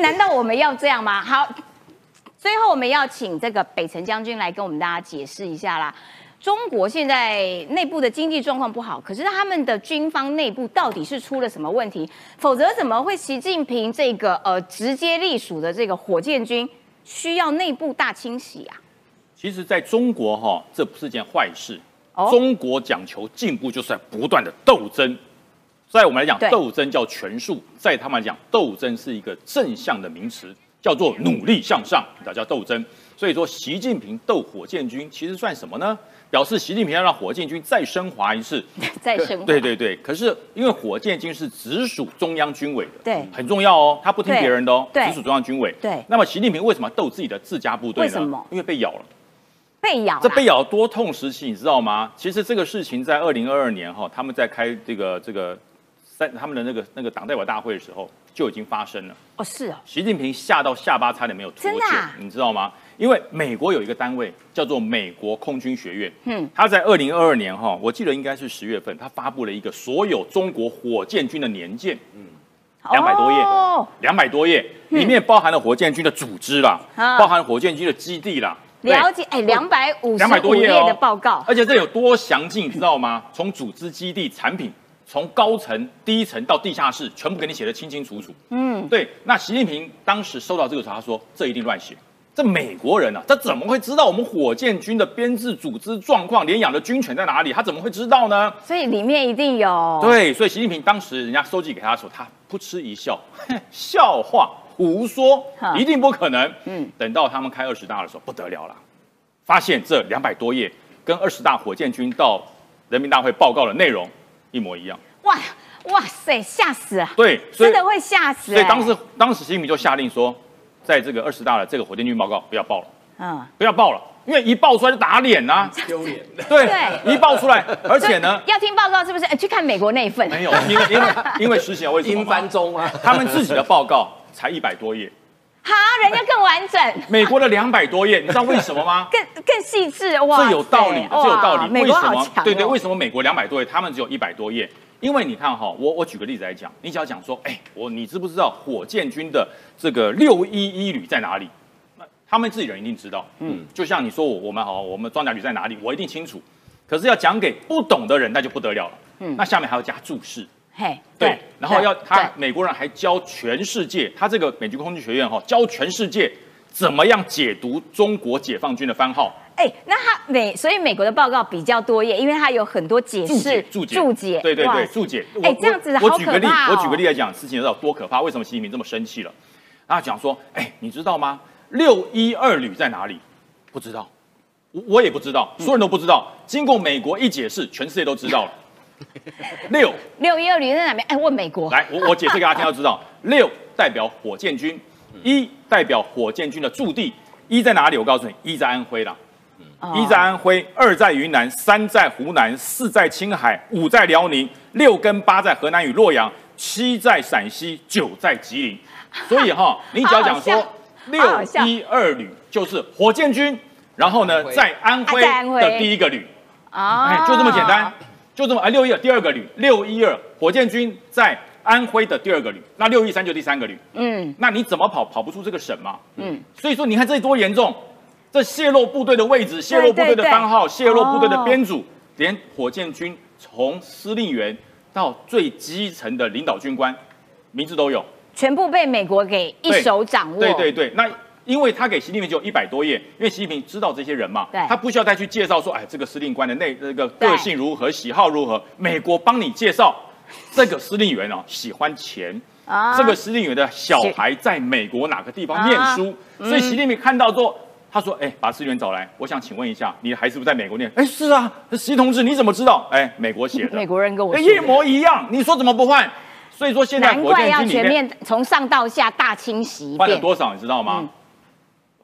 Speaker 1: 难道我们要这样吗？好，最后我们要请这个北辰将军来跟我们大家解释一下啦。中国现在内部的经济状况不好，可是他们的军方内部到底是出了什么问题？否则怎么会习近平这个呃直接隶属的这个火箭军需要内部大清洗啊？
Speaker 8: 其实，在中国哈，这不是件坏事。
Speaker 1: 哦
Speaker 8: 中国讲求进步，就是在不断的斗争。在我们来讲
Speaker 1: 对，
Speaker 8: 斗争叫权术；在他们来讲，斗争是一个正向的名词，叫做努力向上，那叫斗争。所以说，习近平斗火箭军，其实算什么呢？表示习近平要让火箭军再升华一次。
Speaker 1: 再升华
Speaker 8: 对对对，可是因为火箭军是直属中央军委的，
Speaker 1: 对
Speaker 8: 很重要哦，他不听
Speaker 1: 对
Speaker 8: 别人的哦，直属中央军委。
Speaker 1: 对
Speaker 8: 那么习近平为什么斗自己的自家部队呢？
Speaker 1: 为什么
Speaker 8: 因为被咬了。
Speaker 1: 被咬啦，
Speaker 8: 这被咬多痛时期，你知道吗？其实这个事情在二零二二年哈，他们在开这个这个三他们的那个那个党代表大会的时候就已经发生了。
Speaker 1: 哦是哦，
Speaker 8: 习近平吓到下巴差点没有脱臼，
Speaker 1: 真的啊？
Speaker 8: 你知道吗？因为美国有一个单位叫做美国空军学院，
Speaker 1: 嗯。
Speaker 8: 嗯，他在二零二二年哈，我记得应该是十月份，他发布了一个所有中国火箭军的年鉴，嗯，两百多页。
Speaker 1: 哦，
Speaker 8: 两百多页，里面包含了火箭军的组织啦，
Speaker 1: 啊。
Speaker 8: 包含火箭军的基地啦，对
Speaker 1: 了解哎，两百五十
Speaker 8: 两百多
Speaker 1: 五页的报告，
Speaker 8: 而且这有多详尽，你知道吗？从组织基地、产品，从高层、低层到地下室，全部给你写的清清楚楚。
Speaker 1: 嗯，
Speaker 8: 对，那习近平当时收到这个时候，他说这一定乱写。这美国人啊，他怎么会知道我们火箭军的编制、组织状况，连养的军犬在哪里？他怎么会知道呢？
Speaker 1: 所以里面一定有
Speaker 8: 对，所以习近平当时人家收集给他的时候，他扑哧一笑，笑话，胡说，一定不可能。
Speaker 1: 嗯
Speaker 8: 嗯，等到他们开二十大的时候，不得了了，发现这两百多页跟二十大火箭军到人民大会报告的内容一模一样。
Speaker 1: 哇哇塞，吓死了！
Speaker 8: 对，
Speaker 1: 真的会吓死、哎
Speaker 8: 所以当时当时习近平就下令说，在这个二十大的这个火箭军报告不要报了，
Speaker 1: 嗯，
Speaker 8: 不要报了，因为一报出来就打脸呐、
Speaker 3: 丢脸。
Speaker 8: 对，
Speaker 1: 对
Speaker 8: 一报出来，而且呢，
Speaker 1: 要听报告是不是？哎，去看美国那一份。
Speaker 8: 没有，因为因为因为实情为什么
Speaker 3: 英？翻中啊，
Speaker 8: 他们自己的报告才一百多页，
Speaker 1: 哈，人家更完整，
Speaker 8: 美国的两百多页，你知道为什么吗？
Speaker 1: 更更细致，哇，
Speaker 8: 这有道理的，这有道理。
Speaker 1: 美国
Speaker 8: 为什么？
Speaker 1: 好强、哦，
Speaker 8: 对对，为什么美国两百多页，他们只有一百多页？因为你看哈，我我举个例子来讲，你只要讲说，哎，我你知不知道火箭军的这个六一一旅在哪里？那他们自己人一定知道，嗯，就像你说我我们好，我们装甲旅在哪里，我一定清楚。可是要讲给不懂的人，那就不得了了。嗯，那下面还要加注释，
Speaker 1: 嘿，
Speaker 8: 对，然后要他美国人还教全世界，他这个美军空军学院哈、教全世界怎么样解读中国解放军的番号。
Speaker 1: 哎，那他美，所以美国的报告比较多页，因为它有很多解
Speaker 8: 注
Speaker 1: 释
Speaker 8: 解、注解、
Speaker 1: 注解，哇
Speaker 8: 对对对，注解。
Speaker 1: 哎
Speaker 8: 我
Speaker 1: 这样子好
Speaker 8: 我我举个例我举个例来讲，事情有多可怕？为什么习近平这么生气了？他讲说，哎，你知道吗？六一二旅在哪里？不知道，我我也不知道，所有人都不知道。经过美国一解释，全世界都知道了。六
Speaker 1: 六一二旅在哪边？哎，问美国。
Speaker 8: 来，我我解释给大家听，要知道，六代表火箭军，一代表火箭军的驻地，一在哪里？我告诉你，一在安徽啦。
Speaker 1: 哦
Speaker 8: 一在安徽，二在云南，三在湖南，四在青海，五在辽宁，六跟八在河南与洛阳，七在陕西，九在吉林。所以哈，你只要讲说六一二旅就是火箭军，然后呢在安徽的第一个旅，
Speaker 1: 啊
Speaker 8: 哎，就这么简单，就这么啊。六一二第二个旅，六一二火箭军在安徽的第二个旅，那六一三就第三个旅。
Speaker 1: 嗯
Speaker 8: 那你怎么跑跑不出这个省嘛？
Speaker 1: 嗯，
Speaker 8: 所以说你看这多严重，这泄露部队的位置、泄露部队的番号、泄露部队的
Speaker 1: 哦
Speaker 8: 编组，连火箭军从司令员到最基层的领导军官，名字都有。
Speaker 1: 全部被美国给一手掌握。
Speaker 8: 对对对，那因为他给习近平只有一百多页，因为习近平知道这些人嘛，他不需要再去介绍说，哎，这个司令官的内这个个性如何，喜好如何，美国帮你介绍，这个司令员哦喜欢钱。
Speaker 1: 啊
Speaker 8: 这个司令员的小孩在美国哪个地方念书，
Speaker 1: 啊
Speaker 8: 所以习近平看到之后，他说：“哎，把司令员找来，我想请问一下，你的孩子是不是在美国念？”哎，是啊，习同志，你怎么知道？哎，美国写的，
Speaker 1: 美国人跟我
Speaker 8: 一模一样，你说怎么不换？所以说现在国
Speaker 1: 难怪要全面从上到下大清洗一遍。
Speaker 8: 换了多少，你知道吗？
Speaker 1: 嗯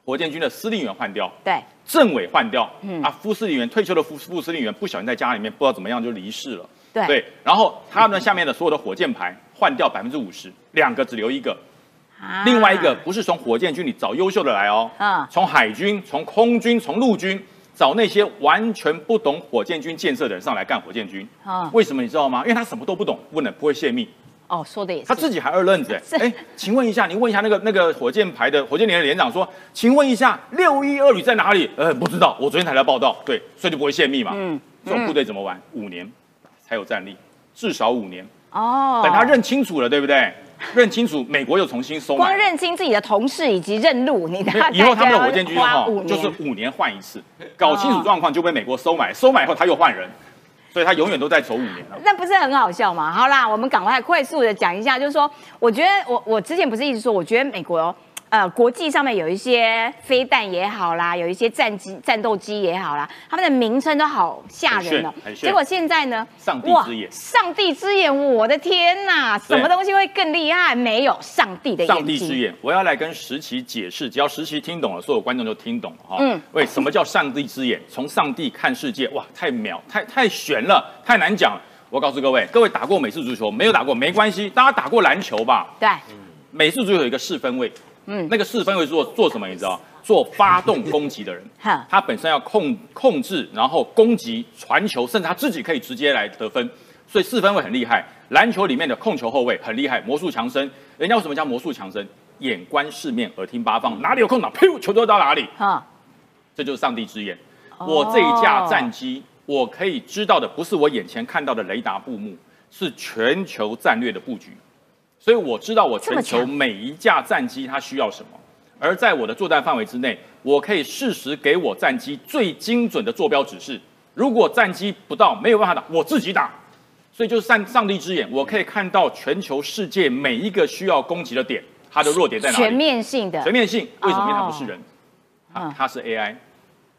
Speaker 8: 火箭军的司令员换掉，
Speaker 1: 对，
Speaker 8: 政委换掉，
Speaker 1: 嗯。
Speaker 8: 啊，副司令员退休的副副司令员不小心在家里面不知道怎么样就离世了，
Speaker 1: 对。
Speaker 8: 对然后他们下面的所有的火箭排换掉百分之五十，两个只留一个，
Speaker 1: 啊。
Speaker 8: 另外一个不是从火箭军里找优秀的来哦，
Speaker 1: 嗯。
Speaker 8: 从海军、从空军、从陆军找那些完全不懂火箭军建设的人上来干火箭军，
Speaker 1: 嗯。
Speaker 8: 为什么你知道吗？因为他什么都不懂，不能不会泄密，
Speaker 1: 哦，说的也是。
Speaker 8: 他自己还二愣子
Speaker 1: 是
Speaker 8: 哎，哎，请问一下，你问一下那个那个火箭排的火箭连的连长说，请问一下六一二旅在哪里？呃，不知道，我昨天才来报道，对，所以就不会泄密嘛。
Speaker 1: 嗯
Speaker 8: 这种部队怎么玩？五年才有战力，至少五年。
Speaker 1: 哦，
Speaker 8: 等他认清楚了，对不对？认清楚，美国又重新收买。
Speaker 1: 光认清自己的同事以及认路，你大概
Speaker 8: 以后他们的火箭军哈就是五年换一次，搞清楚状况就被美国收买，收买以后他又换人，所以他永远都在走五年了。
Speaker 1: 那不是很好笑吗？好啦，我们赶快快速的讲一下，就是说，我觉得我我之前不是一直说，我觉得美国呃国际上面有一些飞弹也好啦，有一些战机战斗机也好啦，他们的名称都好吓人哦结果现在呢，
Speaker 8: 上帝之眼
Speaker 1: 上帝之眼，我的天呐，什么东西会更厉害？没有上帝的眼睛，
Speaker 8: 上帝之眼，我要来跟石奇解释，只要石奇听懂了，所有观众就听懂了哈。
Speaker 1: 嗯
Speaker 8: 为什么叫上帝之眼？从上帝看世界，哇，太秒，太太悬了，太难讲了。我告诉各位，各位打过美式足球没有打过没关系，大家打过篮球吧？
Speaker 1: 对，
Speaker 8: 美式足球有一个四分位，
Speaker 1: 嗯
Speaker 8: 那个四分位做做什么？你知道？做发动攻击的人，他本身要控控制，然后攻击、传球，甚至他自己可以直接来得分。所以四分位很厉害。篮球里面的控球后卫很厉害，魔术强森。人家为什么叫魔术强森？眼观四面，耳听八方，哪里有空档，噗，球就到哪里。
Speaker 1: 哈，
Speaker 8: 这就是上帝之眼。
Speaker 1: 哦
Speaker 8: 我这一架战机，我可以知道的不是我眼前看到的雷达布幕，是全球战略的布局。所以我知道我全球每一架战机它需要什么，而在我的作战范围之内，我可以适时给我战机最精准的坐标指示。如果战机不到，没有办法打，我自己打。所以就是上上帝之眼，我可以看到全球世界每一个需要攻击的点，它的弱点在哪里？
Speaker 1: 全面性的
Speaker 8: 全，面性为什么？因为它不是人，
Speaker 1: 嗯
Speaker 8: 啊，它是 AI，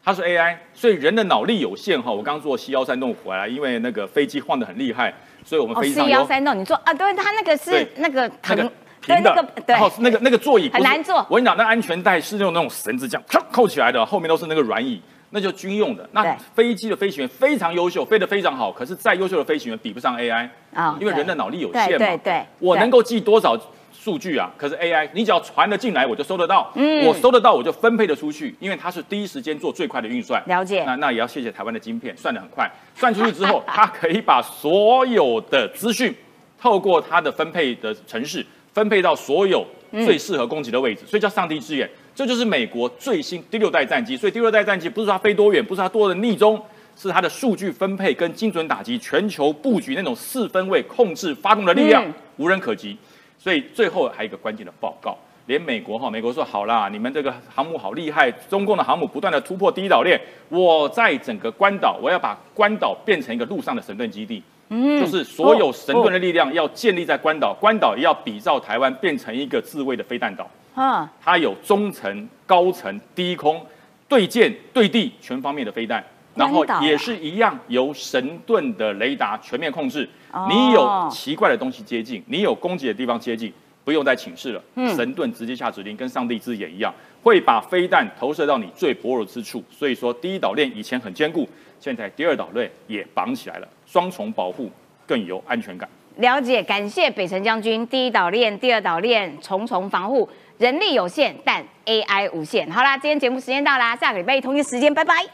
Speaker 8: 它是 AI，所以人的脑力有限哈。我刚坐 C 幺三弄回来，因为那个飞机晃得很厉害，所以我们
Speaker 1: 哦
Speaker 8: 飞机上
Speaker 1: ，C 幺
Speaker 8: 有
Speaker 1: 三洞，你坐啊？对，它那个是那个
Speaker 8: 那个
Speaker 1: 藤，
Speaker 8: 平的，
Speaker 1: 那个对
Speaker 8: 然后那个那个座椅
Speaker 1: 很难坐
Speaker 8: 我跟你讲，那安全带是用那种绳子这样啪扣起来的，后面都是那个软椅。那就军用的，那飞机的飞行员非常优秀，飞得非常好。可是再优秀的飞行员比不上 AI
Speaker 1: 啊
Speaker 8: 因为人的脑力有限嘛。
Speaker 1: 对对对对
Speaker 8: 我能够记多少数据啊？可是 AI，你只要传了进来，我就收得到。
Speaker 1: 嗯
Speaker 8: 我收得到，我就分配的出去，因为它是第一时间做最快的运算。
Speaker 1: 了解
Speaker 8: 那那也要谢谢台湾的晶片，算得很快。算出去之后，它可以把所有的资讯透过它的分配的城市，分配到所有最适合攻击的位置，所以叫上帝之眼。这就是美国最新第六代战机。所以第六代战机不是它飞多远，不是它多的逆中，是它的数据分配跟精准打击、全球布局那种四分位控制发动的力量、
Speaker 1: 嗯
Speaker 8: 无人可及。所以最后还有一个关键的报告。连美国哈，美国说好啦，你们这个航母好厉害，中共的航母不断的突破第一岛链，我在整个关岛，我要把关岛变成一个陆上的神盾基地，
Speaker 1: 嗯
Speaker 8: 就是所有神盾的力量要建立在关岛，关岛也要比照台湾变成一个自卫的飞弹岛，
Speaker 1: 啊，
Speaker 8: 它有中层、高层、低空、对舰、对地全方面的飞弹，然后也是一样由神盾的雷达全面控制
Speaker 1: 哦。
Speaker 8: 你有奇怪的东西接近，你有攻击的地方接近，不用再请示了。
Speaker 1: 嗯
Speaker 8: 神盾直接下指令，跟上帝之眼一样，会把飞弹投射到你最薄弱之处。所以说，第一岛链以前很坚固，现在第二岛链也绑起来了，双重保护，更有安全感。
Speaker 1: 了解，感谢北辰将军。第一岛链、第二岛链重重防护，人力有限，但 AI 无限。好啦，今天节目时间到啦，下个礼拜同一时间，拜拜，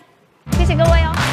Speaker 1: 谢谢各位哦。